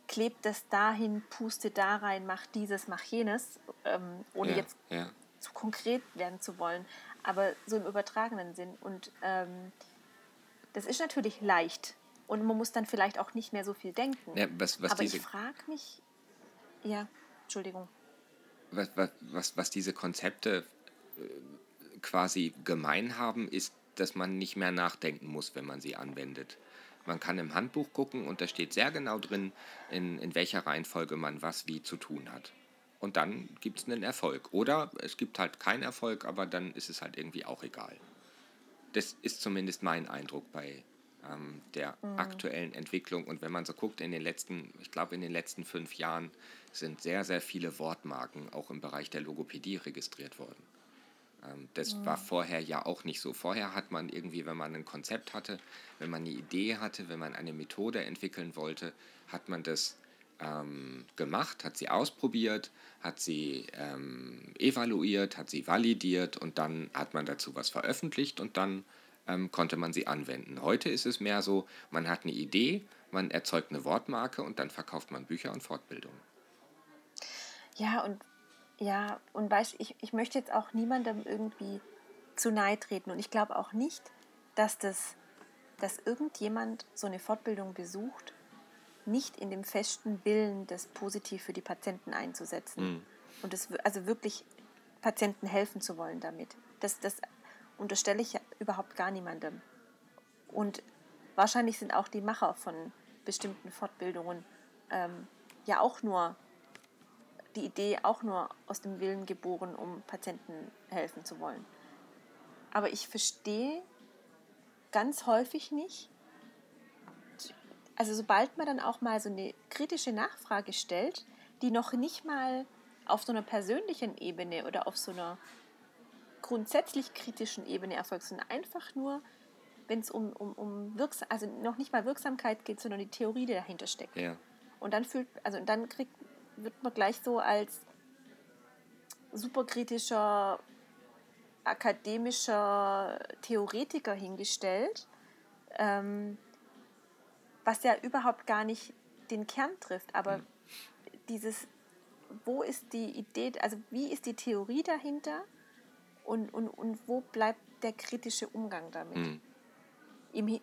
klebt es dahin, puste da rein, mach dieses, mach jenes, ähm, ohne Ja, jetzt ja. zu konkret werden zu wollen, aber so im übertragenen Sinn. Und ähm, das ist natürlich leicht. Und man muss dann vielleicht auch nicht mehr so viel denken. Ja, was, was aber diese, ich frage mich, ja, Entschuldigung. was, was, was, was diese Konzepte äh, quasi gemein haben, ist, dass man nicht mehr nachdenken muss, wenn man sie anwendet. Man kann im Handbuch gucken und da steht sehr genau drin, in, in welcher Reihenfolge man was wie zu tun hat. Und dann gibt es einen Erfolg. Oder es gibt halt keinen Erfolg, aber dann ist es halt irgendwie auch egal. Das ist zumindest mein Eindruck bei ähm, der aktuellen Entwicklung. Und wenn man so guckt, in den letzten, ich glaube, in den letzten fünf Jahren sind sehr, sehr viele Wortmarken auch im Bereich der Logopädie registriert worden. Ähm, das war vorher ja auch nicht so. Vorher hat man irgendwie, wenn man ein Konzept hatte, wenn man eine Idee hatte, wenn man eine Methode entwickeln wollte, hat man das ähm, gemacht, hat sie ausprobiert, hat sie ähm, evaluiert, hat sie validiert und dann hat man dazu was veröffentlicht und dann ähm, konnte man sie anwenden. Heute ist es mehr so, man hat eine Idee, man erzeugt eine Wortmarke und dann verkauft man Bücher und Fortbildungen. Ja, und ja, und weißt ich, ich möchte jetzt auch niemandem irgendwie zu nahe treten. Und ich glaube auch nicht, dass das, dass irgendjemand so eine Fortbildung besucht, nicht in dem festen Willen, das positiv für die Patienten einzusetzen. Und das also wirklich Patienten helfen zu wollen damit. Das, das unterstelle ich ja überhaupt gar niemandem. Und wahrscheinlich sind auch die Macher von bestimmten Fortbildungen ähm, ja auch nur die Idee auch nur aus dem Willen geboren, um Patienten helfen zu wollen. Aber ich verstehe ganz häufig nicht, also sobald man dann auch mal so eine kritische Nachfrage stellt, die noch nicht mal auf so einer persönlichen Ebene oder auf so einer grundsätzlich kritischen Ebene erfolgt, sondern einfach nur, wenn es um, um, um Wirksam also noch nicht mal Wirksamkeit geht, sondern die Theorie, die dahinter steckt. Ja. Und dann fühlt, also dann kriegt, wird man gleich so als superkritischer akademischer Theoretiker hingestellt, ähm, was ja überhaupt gar nicht den Kern trifft. Aber dieses, wo ist die Idee, also wie ist die Theorie dahinter und, und, und wo bleibt der kritische Umgang damit? Hm. Im,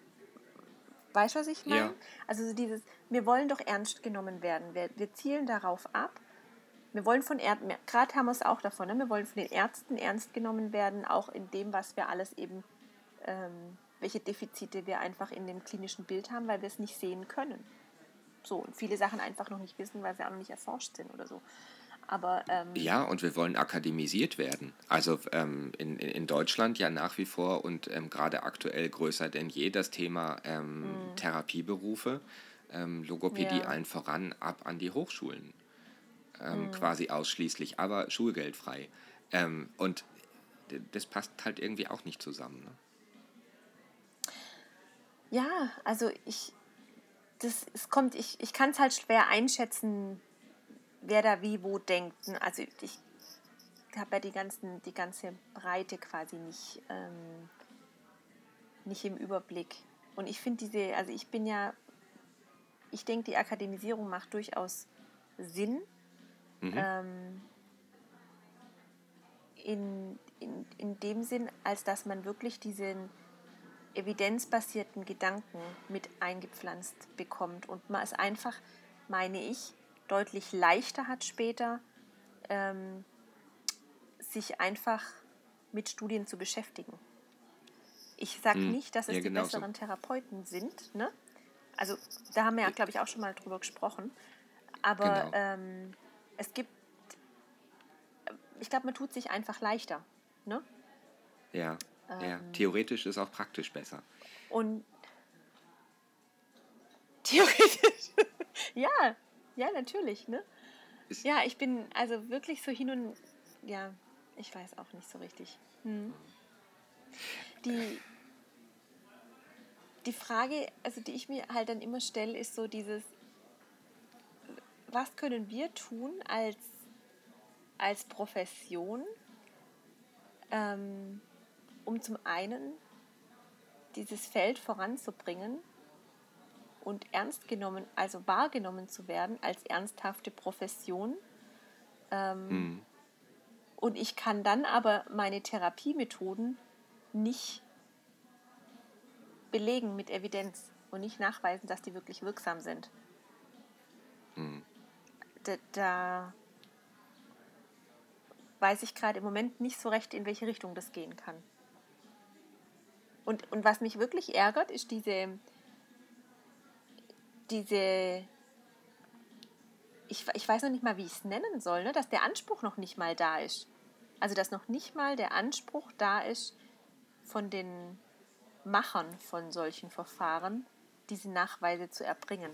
weißt du, was ich meine? Ja. Also so dieses, wir wollen doch ernst genommen werden. Wir, wir zielen darauf ab. Wir wollen von Ärzten, gerade haben wir es auch davon, ne? wir wollen von den Ärzten ernst genommen werden, auch in dem, was wir alles eben, ähm, welche Defizite wir einfach in dem klinischen Bild haben, weil wir es nicht sehen können. So, und viele Sachen einfach noch nicht wissen, weil sie auch noch nicht erforscht sind oder so. Aber ähm, Ja, und wir wollen akademisiert werden. Also ähm, in, in Deutschland ja nach wie vor und ähm, gerade aktuell größer denn je das Thema ähm, Therapieberufe, ähm, Logopädie Ja. allen voran ab an die Hochschulen. Ähm, Quasi ausschließlich, aber schulgeldfrei. Und das passt halt irgendwie auch nicht zusammen. Ne? Ja, also ich, das, es kommt, ich, ich kann es halt schwer einschätzen, wer da wie wo denkt. Also ich habe ja die, ganzen, die ganze Breite quasi nicht, ähm, nicht im Überblick. Und ich finde diese, also ich bin ja, ich denke, die Akademisierung macht durchaus Sinn. Ähm, in, in, in dem Sinn, als dass man wirklich diesen evidenzbasierten Gedanken mit eingepflanzt bekommt und man es einfach, meine ich, deutlich leichter hat später, ähm, sich einfach mit Studien zu beschäftigen. Ich sage Hm. nicht, dass es Ja, die genau so. besseren Therapeuten sind. Ne? Also da haben wir ja, glaube ich, auch schon mal drüber gesprochen. Aber Genau. ähm, es gibt, ich glaube, man tut sich einfach leichter. Ne? Ja, ja. Ähm. Theoretisch ist auch praktisch besser. Und theoretisch, ja, ja, natürlich, ne? Ist- Ja, ich bin also wirklich so hin und, ja, ich weiß auch nicht so richtig. Hm. Die, die Frage, also die ich mir halt dann immer stelle, ist so dieses, was können wir tun als, als Profession, ähm, um zum einen dieses Feld voranzubringen und ernst genommen, also wahrgenommen zu werden als ernsthafte Profession. Ähm, mhm. Und ich kann dann aber meine Therapiemethoden nicht belegen mit Evidenz und nicht nachweisen, dass die wirklich wirksam sind. Mhm. Da, da weiß ich gerade im Moment nicht so recht, in welche Richtung das gehen kann. Und, und was mich wirklich ärgert, ist diese, diese ich, ich weiß noch nicht mal, wie ich es nennen soll, ne? dass der Anspruch noch nicht mal da ist. Also dass noch nicht mal der Anspruch da ist von den Machern von solchen Verfahren, diese Nachweise zu erbringen.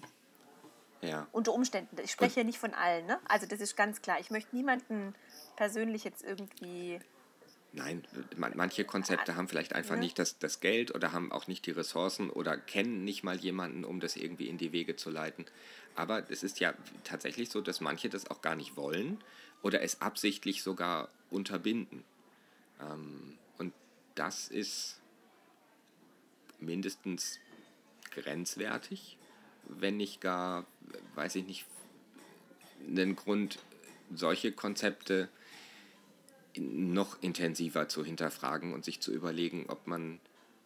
Ja. Unter Umständen. Ich spreche ja nicht von allen. Ne? Also das ist ganz klar. Ich möchte niemanden persönlich jetzt irgendwie Nein, manche Konzepte haben vielleicht einfach ja. nicht das, das Geld oder haben auch nicht die Ressourcen oder kennen nicht mal jemanden, um das irgendwie in die Wege zu leiten. Aber es ist ja tatsächlich so, dass manche das auch gar nicht wollen oder es absichtlich sogar unterbinden. Ähm, und das ist mindestens grenzwertig, wenn nicht gar, weiß ich nicht, einen Grund, solche Konzepte noch intensiver zu hinterfragen und sich zu überlegen, ob man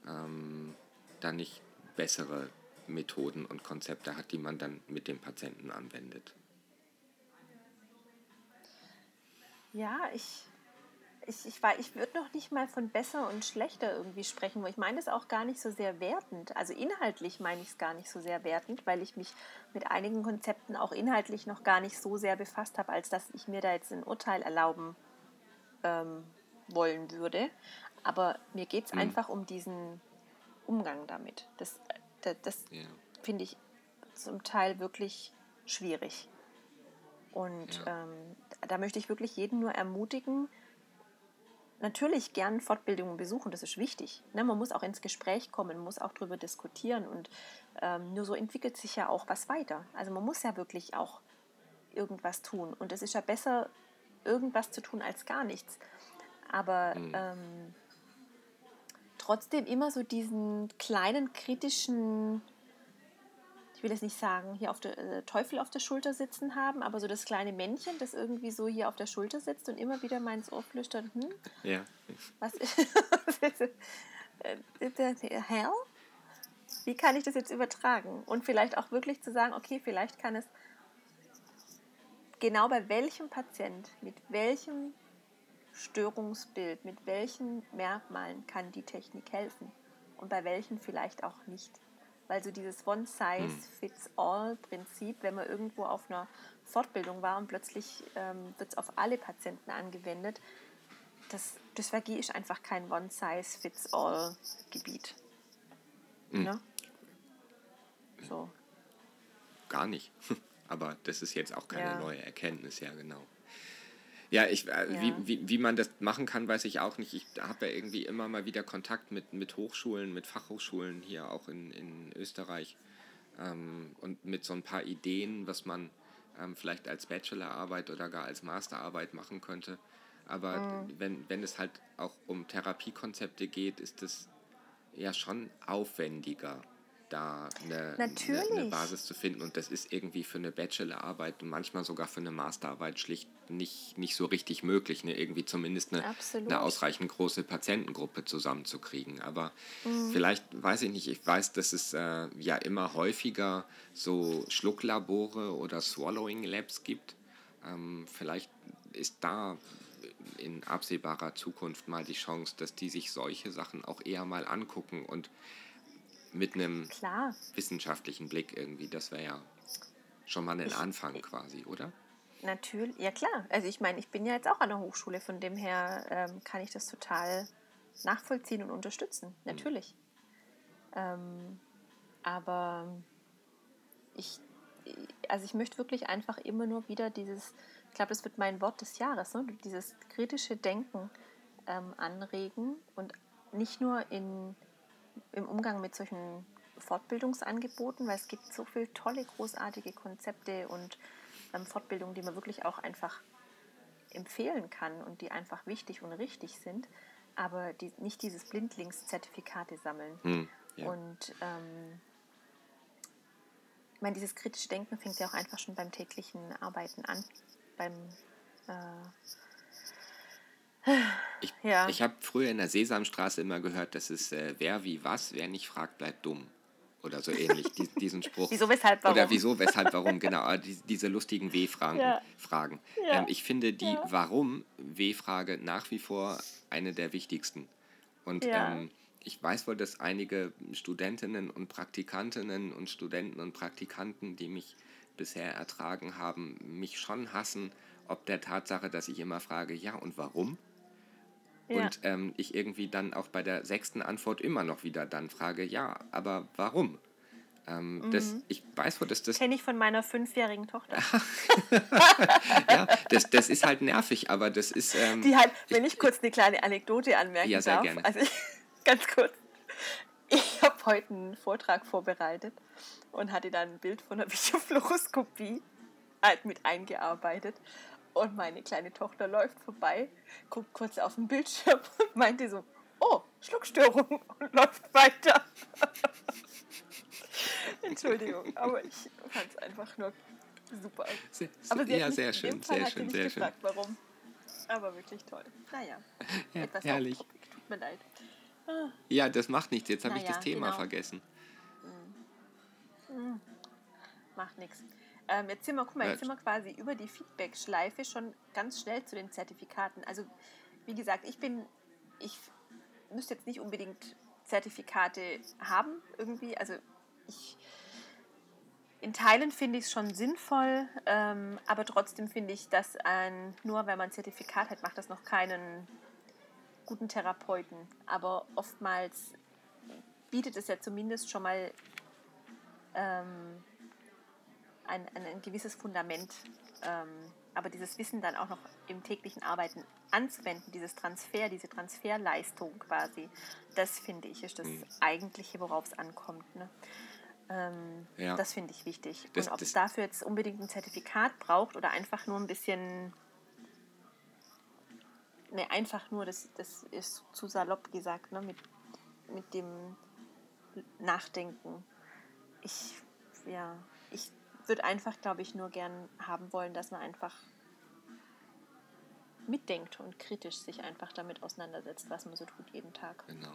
ähm, da nicht bessere Methoden und Konzepte hat, die man dann mit dem Patienten anwendet. Ja, ich, ich, ich, ich würde noch nicht mal von besser und schlechter irgendwie sprechen, ich meine es auch gar nicht so sehr wertend. Also inhaltlich meine ich es gar nicht so sehr wertend, weil ich mich mit einigen Konzepten auch inhaltlich noch gar nicht so sehr befasst habe, als dass ich mir da jetzt ein Urteil erlauben ähm, wollen würde. Aber mir geht es mhm. einfach um diesen Umgang damit. Das, das, das ja. finde ich zum Teil wirklich schwierig. Und ja. ähm, da möchte ich wirklich jeden nur ermutigen, natürlich gern Fortbildungen besuchen, das ist wichtig. Ne? Man muss auch ins Gespräch kommen, man muss auch darüber diskutieren und ähm, nur so entwickelt sich ja auch was weiter. Also man muss ja wirklich auch irgendwas tun und es ist ja besser, irgendwas zu tun als gar nichts. Aber mhm. ähm, trotzdem immer so diesen kleinen kritischen, ich will jetzt nicht sagen, hier auf der äh, Teufel auf der Schulter sitzen haben, aber so das kleine Männchen, das irgendwie so hier auf der Schulter sitzt und immer wieder mal ins Ohr flüstert, hm, ja. was ist, äh, Hell? Wie kann ich das jetzt übertragen? Und vielleicht auch wirklich zu sagen, okay, vielleicht kann es genau bei welchem Patient, mit welchem Störungsbild, mit welchen Merkmalen kann die Technik helfen und bei welchen vielleicht auch nicht. Weil so dieses One-Size-Fits-All-Prinzip, wenn man irgendwo auf einer Fortbildung war und plötzlich ähm, wird es auf alle Patienten angewendet, das Dysphagie ist einfach kein One-Size-Fits-All-Gebiet. Mhm. Ne? So. Gar nicht. Aber das ist jetzt auch keine ja. neue Erkenntnis, ja, genau. Ja, ich, äh, ja. Wie, wie, wie man das machen kann, weiß ich auch nicht. Ich habe ja irgendwie immer mal wieder Kontakt mit, mit Hochschulen, mit Fachhochschulen hier auch in, in Österreich ähm, und mit so ein paar Ideen, was man ähm, vielleicht als Bachelorarbeit oder gar als Masterarbeit machen könnte. Aber mhm. wenn, wenn es halt auch um Therapiekonzepte geht, ist es ja schon aufwendiger da eine, eine, eine, Basis zu finden. Und das ist irgendwie für eine Bachelorarbeit und manchmal sogar für eine Masterarbeit schlicht nicht, nicht so richtig möglich, ne? irgendwie zumindest eine, eine ausreichend große Patientengruppe zusammenzukriegen. Aber mhm. vielleicht, weiß ich nicht, ich weiß, dass es äh, ja immer häufiger so Schlucklabore oder Swallowing Labs gibt. Ähm, vielleicht ist da in absehbarer Zukunft mal die Chance, dass die sich solche Sachen auch eher mal angucken und mit einem Klar. wissenschaftlichen Blick irgendwie. Das wäre ja schon mal ein ich, Anfang quasi, oder? Natürlich, ja klar. Also ich meine, ich bin ja jetzt auch an der Hochschule, von dem her ähm, kann ich das total nachvollziehen und unterstützen. Mhm. Natürlich. Mhm. Ähm, aber ich, also ich möchte wirklich einfach immer nur wieder dieses, ich glaube, das wird mein Wort des Jahres, ne? dieses kritische Denken ähm, anregen und nicht nur in im Umgang mit solchen Fortbildungsangeboten, weil es gibt so viele tolle, großartige Konzepte und ähm, Fortbildungen, die man wirklich auch einfach empfehlen kann und die einfach wichtig und richtig sind, aber die, nicht dieses Blindlingszertifikate sammeln. Hm, ja. Und ähm, ich meine, dieses kritische Denken fängt ja auch einfach schon beim täglichen Arbeiten an. Beim äh, ich, ja. ich habe früher in der Sesamstraße immer gehört, dass es äh, wer wie was, wer nicht fragt, bleibt dumm. Oder so ähnlich, die, diesen Spruch. wieso, weshalb, warum? Oder wieso, weshalb, warum, genau, die, diese lustigen W-Fragen. Ja. Fragen. Ja. Ähm, ich finde die Warum-W-Frage nach wie vor eine der wichtigsten. Und ähm, ich weiß wohl, dass einige Studentinnen und Praktikantinnen und Studenten und Praktikanten, die mich bisher ertragen haben, mich schon hassen, ob der Tatsache, dass ich immer frage, ja und warum? Ja. Und ähm, ich irgendwie dann auch bei der sechsten Antwort immer noch wieder dann frage, ja, aber warum? Ähm, mhm. das, ich weiß, wo das... das Kenne ich von meiner fünfjährigen Tochter. ja, das, das ist halt nervig, aber das ist... Ähm, Die hat, wenn ich, ich kurz eine kleine Anekdote anmerken ja, sehr darf. Gerne. Also ich, ganz kurz. Ich habe heute einen Vortrag vorbereitet und hatte dann ein Bild von einer Videofluoroskopie halt mit eingearbeitet. Und meine kleine Tochter läuft vorbei, guckt kurz auf den Bildschirm und meinte so, oh, Schluckstörung und läuft weiter. Entschuldigung, aber ich fand es einfach nur super. Sehr, aber sie ja, hat sehr schön, sehr schön, sehr gefragt, schön. warum. Aber wirklich toll. Naja, ja, etwas herrlich. Tut mir leid. Ah. Ja, das macht nichts. Jetzt habe naja, ich das Thema genau. vergessen. Hm. Macht nichts. Ähm, jetzt sind wir, guck mal, jetzt sind wir quasi über die Feedback-Schleife schon ganz schnell zu den Zertifikaten. Also, wie gesagt, ich bin, ich müsste jetzt nicht unbedingt Zertifikate haben irgendwie. Also, ich, in Teilen finde ich es schon sinnvoll, ähm, aber trotzdem finde ich, dass ein, nur wenn man ein Zertifikat hat, macht das noch keinen guten Therapeuten. Aber oftmals bietet es ja zumindest schon mal ähm, ein, ein, ein gewisses Fundament, ähm, aber dieses Wissen dann auch noch im täglichen Arbeiten anzuwenden, dieses Transfer, diese Transferleistung quasi, das finde ich ist das mhm. Eigentliche, worauf es ankommt. Ne? Ähm, ja. Das finde ich wichtig. Das, Und ob es dafür jetzt unbedingt ein Zertifikat braucht oder einfach nur ein bisschen, ne, einfach nur, das, das ist zu salopp gesagt, ne, mit, mit dem Nachdenken. Ich, ja, ich würde einfach, glaube ich, nur gern haben wollen, dass man einfach mitdenkt und kritisch sich einfach damit auseinandersetzt, was man so tut jeden Tag. Genau.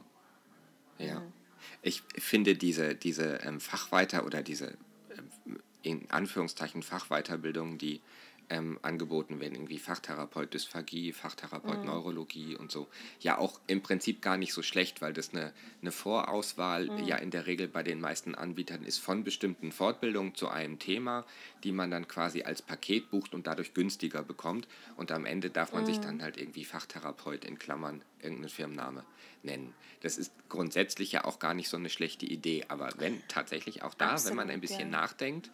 Ja. Mhm. Ich finde diese, diese ähm, Fachweiter- oder diese ähm, in Anführungszeichen Fachweiterbildung, die ähm, angeboten werden, irgendwie Fachtherapeut Dysphagie, Fachtherapeut mhm. Neurologie und so. Ja, auch im Prinzip gar nicht so schlecht, weil das eine, eine Vorauswahl mhm. ja in der Regel bei den meisten Anbietern ist von bestimmten Fortbildungen zu einem Thema, die man dann quasi als Paket bucht und dadurch günstiger bekommt. Und am Ende darf man mhm. sich dann halt irgendwie Fachtherapeut in Klammern irgendeinen Firmenname nennen. Das ist grundsätzlich ja auch gar nicht so eine schlechte Idee, aber wenn tatsächlich auch da, Absolut, wenn man ein bisschen ja. nachdenkt,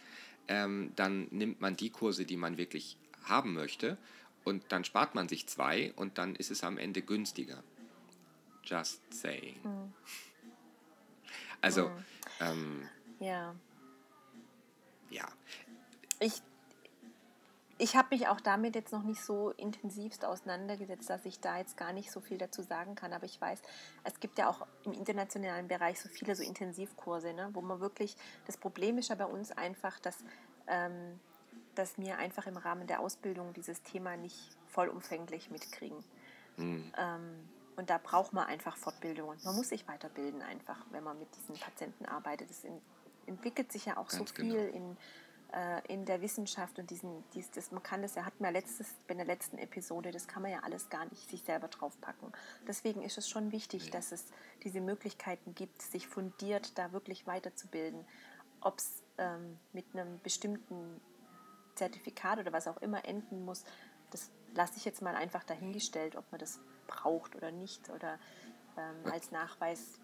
ähm, dann nimmt man die Kurse, die man wirklich haben möchte und dann spart man sich zwei und dann ist es am Ende günstiger. Just saying. Mhm. Also, mhm. Ähm, ja. Ja. Ich, ich habe mich auch damit jetzt noch nicht so intensivst auseinandergesetzt, dass ich da jetzt gar nicht so viel dazu sagen kann. Aber ich weiß, es gibt ja auch im internationalen Bereich so viele so Intensivkurse, ne, wo man wirklich, das Problem ist ja bei uns einfach, dass, ähm, dass wir einfach im Rahmen der Ausbildung dieses Thema nicht vollumfänglich mitkriegen. Mhm. Ähm, und da braucht man einfach Fortbildungen. Man muss sich weiterbilden einfach, wenn man mit diesen Patienten arbeitet. Es entwickelt sich ja auch Ganz so viel genau. in in der Wissenschaft und diesen, dies, das, man kann das ja, hatten wir letztes, bei der letzten Episode, das kann man ja alles gar nicht sich selber draufpacken. Deswegen ist es schon wichtig, ja. dass es diese Möglichkeiten gibt, sich fundiert da wirklich weiterzubilden. Ob es ähm, mit einem bestimmten Zertifikat oder was auch immer enden muss, das lasse ich jetzt mal einfach dahingestellt, ob man das braucht oder nicht oder ähm, als Nachweis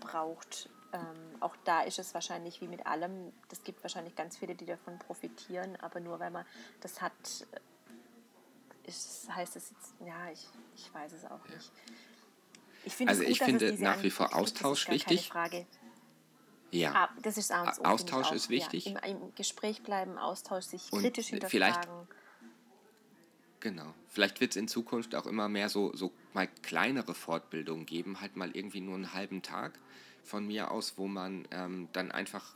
braucht. Ähm, auch da ist es wahrscheinlich wie mit allem, das gibt wahrscheinlich ganz viele, die davon profitieren, aber nur weil man das hat, äh, ist, heißt es jetzt, ja, ich, ich weiß es auch nicht. Ich also gut, ich finde nach wie vor Austausch wichtig. Ja. Ah, das ist auch, Austausch ist wichtig. Ja, im, im, Gespräch bleiben, Austausch, sich Und kritisch hinterfragen. Vielleicht, genau. Vielleicht wird es in Zukunft auch immer mehr so, so mal kleinere Fortbildungen geben, halt mal irgendwie nur einen halben Tag von mir aus, wo man ähm, dann einfach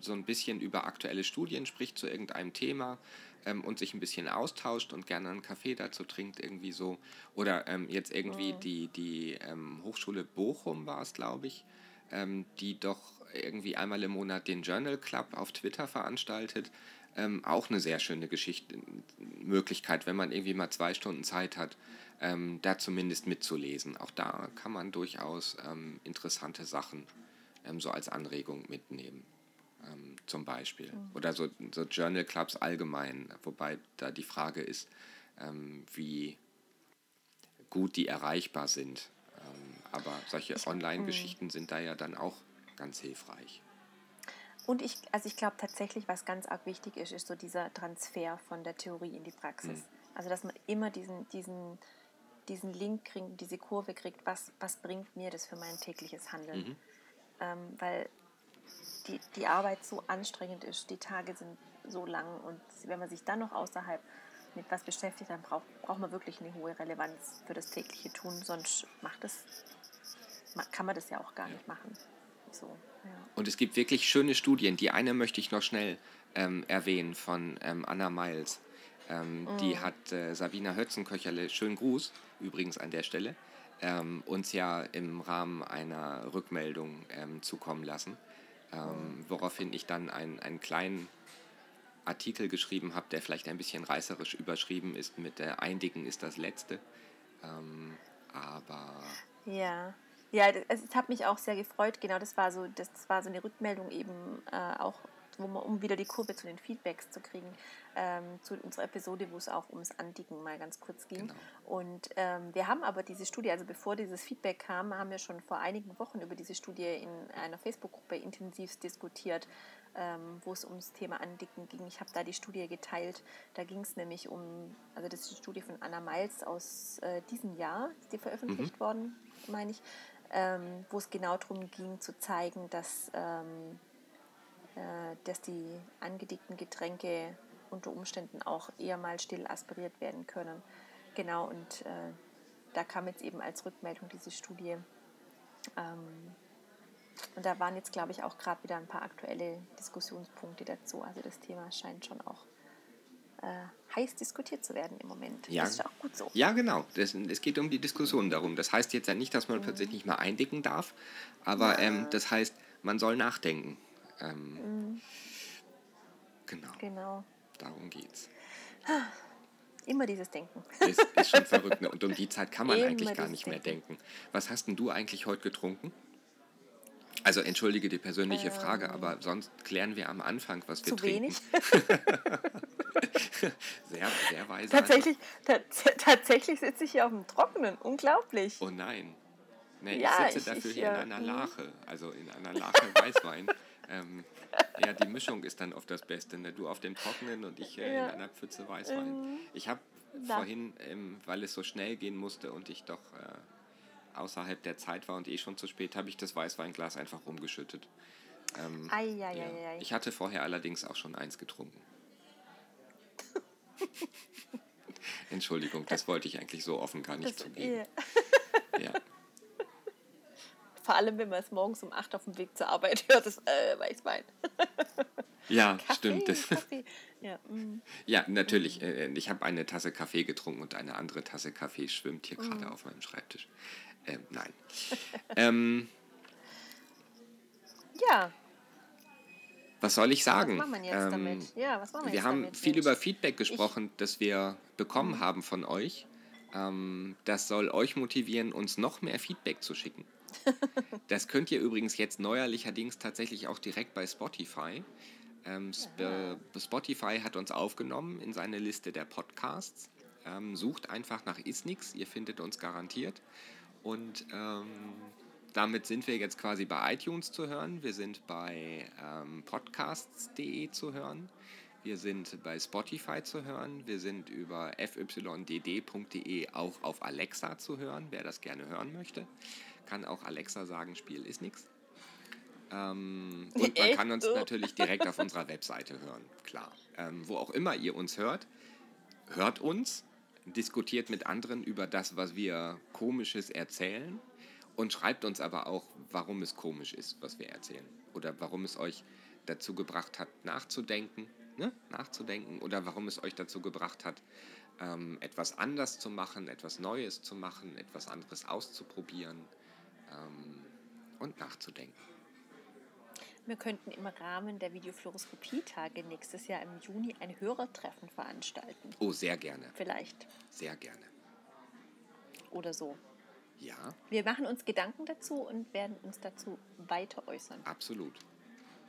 so ein bisschen über aktuelle Studien spricht zu irgendeinem Thema ähm, und sich ein bisschen austauscht und gerne einen Kaffee dazu trinkt, irgendwie so. Oder ähm, jetzt irgendwie mhm. die, die ähm, Hochschule Bochum war es, glaube ich, ähm, die doch irgendwie einmal im Monat den Journal Club auf Twitter veranstaltet. Ähm, auch eine sehr schöne Geschichte, Möglichkeit, wenn man irgendwie mal zwei Stunden Zeit hat, ähm, da zumindest mitzulesen. Auch da kann man durchaus ähm, interessante Sachen ähm, so als Anregung mitnehmen, ähm, zum Beispiel. Oder so, so Journal Clubs allgemein, wobei da die Frage ist, ähm, wie gut die erreichbar sind. aber solche Online-Geschichten sind da ja dann auch ganz hilfreich. Und ich, also ich glaube tatsächlich, was ganz arg wichtig ist, ist so dieser Transfer von der Theorie in die Praxis. Mhm. Also dass man immer diesen, diesen, diesen Link kriegt, diese Kurve kriegt, was, was bringt mir das für mein tägliches Handeln. Mhm. Ähm, weil die, die Arbeit so anstrengend ist, die Tage sind so lang und wenn man sich dann noch außerhalb mit was beschäftigt, dann braucht, braucht man wirklich eine hohe Relevanz für das tägliche Tun, sonst macht das, kann man das ja auch gar nicht machen. So, ja. Und es gibt wirklich schöne Studien. Die eine möchte ich noch schnell ähm, erwähnen von ähm, Anna Miles. Ähm, mm. Die hat äh, Sabina Hötzenköcherle, schönen Gruß übrigens an der Stelle, ähm, uns ja im Rahmen einer Rückmeldung ähm, zukommen lassen. Mm. Woraufhin ich dann einen, einen kleinen Artikel geschrieben habe, der vielleicht ein bisschen reißerisch überschrieben ist mit äh, Eindicken ist das Letzte. Ähm, aber. Ja. Ja, es, es hat mich auch sehr gefreut. Genau, das war so, das war so eine Rückmeldung eben äh, auch, wo man, um wieder die Kurve zu den Feedbacks zu kriegen, ähm, zu unserer Episode, wo es auch ums Andicken mal ganz kurz ging. Genau. Und ähm, wir haben aber diese Studie, also bevor dieses Feedback kam, haben wir schon vor einigen Wochen über diese Studie in einer Facebook-Gruppe intensiv diskutiert, ähm, wo es ums Thema Andicken ging. Ich habe da die Studie geteilt. Da ging es nämlich um, also das ist die Studie von Anna Miles aus äh, diesem Jahr, ist die veröffentlicht mhm. worden, meine ich ähm, wo es genau darum ging zu zeigen, dass, ähm, äh, dass die angedickten Getränke unter Umständen auch eher mal still aspiriert werden können. Genau, und äh, da kam jetzt eben als Rückmeldung diese Studie. Ähm, und da waren jetzt, glaube ich, auch gerade wieder ein paar aktuelle Diskussionspunkte dazu. Also das Thema scheint schon auch äh, heiß diskutiert zu werden im Moment. Ja. Das ist auch gut so. Ja, genau. Das, es geht um die Diskussion darum. Das heißt jetzt ja nicht, dass man mhm. plötzlich nicht mehr eindicken darf, aber ja. ähm, das heißt, man soll nachdenken. Ähm, mhm. Genau. Genau. Darum geht's. Immer dieses Denken. Ist, ist schon verrückt. Ne? Und um die Zeit kann man Immer eigentlich gar nicht mehr denken. Was hast denn du eigentlich heute getrunken? Also entschuldige die persönliche ähm, Frage, aber sonst klären wir am Anfang, was wir zu trinken. Wenig. sehr, sehr weise. Tatsächlich, tatsächlich sitze ich hier auf dem Trockenen. Unglaublich. Oh nein. Nee, ja, ich sitze ich, dafür ich, hier ja. in einer mhm. Lache, also in einer Lache Weißwein. Ähm, ja, die Mischung ist dann oft das Beste. Ne? Du auf dem Trockenen und ich äh, ja. in einer Pfütze Weißwein. Ähm, ich habe vorhin, ähm, weil es so schnell gehen musste und ich doch äh, außerhalb der Zeit war und eh schon zu spät, habe ich das Weißweinglas einfach rumgeschüttet. Ähm, ei, ei, ja. ei, ich hatte vorher allerdings auch schon eins getrunken. Entschuldigung, das wollte ich eigentlich so offen gar nicht das, zugeben. ja. Vor allem, wenn man es morgens um 8 auf dem Weg zur Arbeit hört, das äh, Weißwein. ja, Kaffee, stimmt. Das, ja, mm. ja, natürlich. Äh, ich habe eine Tasse Kaffee getrunken und eine andere Tasse Kaffee schwimmt hier mm. gerade auf meinem Schreibtisch. Äh, nein. ähm, ja. Was soll ich sagen? Was machen wir jetzt ähm, damit? Ja, was machen wir, wir haben damit, viel Mensch? über Feedback gesprochen, ich, das wir bekommen mhm. haben von euch. Ähm, das soll euch motivieren, uns noch mehr Feedback zu schicken. das könnt ihr übrigens jetzt neuerlicherdings tatsächlich auch direkt bei Spotify. Ähm, Sp Spotify hat uns aufgenommen in seine Liste der Podcasts. Ähm, sucht einfach nach Isnix, ihr findet uns garantiert. Und ähm, damit sind wir jetzt quasi bei iTunes zu hören. Wir sind bei ähm, podcasts.de zu hören. Wir sind bei Spotify zu hören. Wir sind über fydd.de auch auf Alexa zu hören. Wer das gerne hören möchte, kann auch Alexa sagen, Spiel ist nichts. Ähm, und man kann uns natürlich direkt auf unserer Webseite hören, klar. Ähm, wo auch immer ihr uns hört, hört uns diskutiert mit anderen über das, was wir komisches erzählen und schreibt uns aber auch, warum es komisch ist, was wir erzählen. Oder warum es euch dazu gebracht hat, nachzudenken, ne? nachzudenken oder warum es euch dazu gebracht hat, ähm, etwas anders zu machen, etwas Neues zu machen, etwas anderes auszuprobieren ähm, und nachzudenken. Wir könnten im Rahmen der Videofluoroskopie-Tage nächstes Jahr im Juni ein Hörertreffen veranstalten. Oh, sehr gerne. Vielleicht. Sehr gerne. Oder so. Ja. Wir machen uns Gedanken dazu und werden uns dazu weiter äußern. Absolut.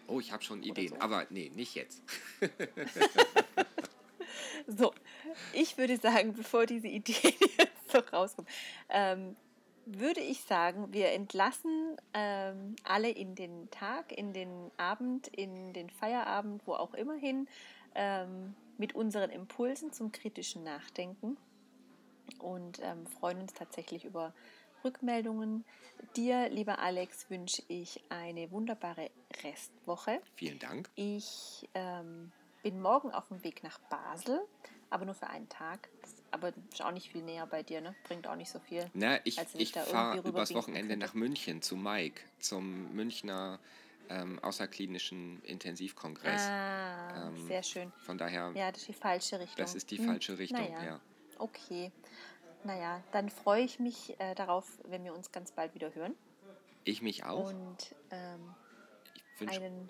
Oh, ich habe schon Ideen, so. aber nee, nicht jetzt. so, ich würde sagen, bevor diese Ideen jetzt so rauskommen, ähm, würde ich sagen, wir entlassen ähm, alle in den Tag, in den Abend, in den Feierabend, wo auch immer hin, ähm, mit unseren Impulsen zum kritischen Nachdenken und ähm, freuen uns tatsächlich über Rückmeldungen. Dir, lieber Alex, wünsche ich eine wunderbare Restwoche. Vielen Dank. Ich ähm, bin morgen auf dem Weg nach Basel, aber nur für einen Tag. Das, aber ist auch nicht viel näher bei dir, ne? Bringt auch nicht so viel. Na, ich, ich fahre übers Wochenende nach München zu Mike, zum Münchner ähm, außerklinischen Intensivkongress. Ah, ähm, sehr schön. Von daher. Ja, das ist die falsche Richtung. Das ist die hm. falsche Richtung, naja. ja. Okay. Naja, dann freue ich mich äh, darauf, wenn wir uns ganz bald wieder hören. Ich mich auch. Und ähm, einen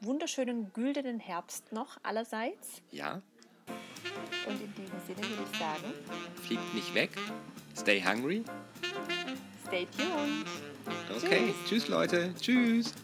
wunderschönen güldenen Herbst noch allerseits. Ja. Und in diesem Sinne würde ich sagen: Fliegt nicht weg. Stay hungry. Stay tuned. Okay. Tschüss, Tschüss Leute. Tschüss.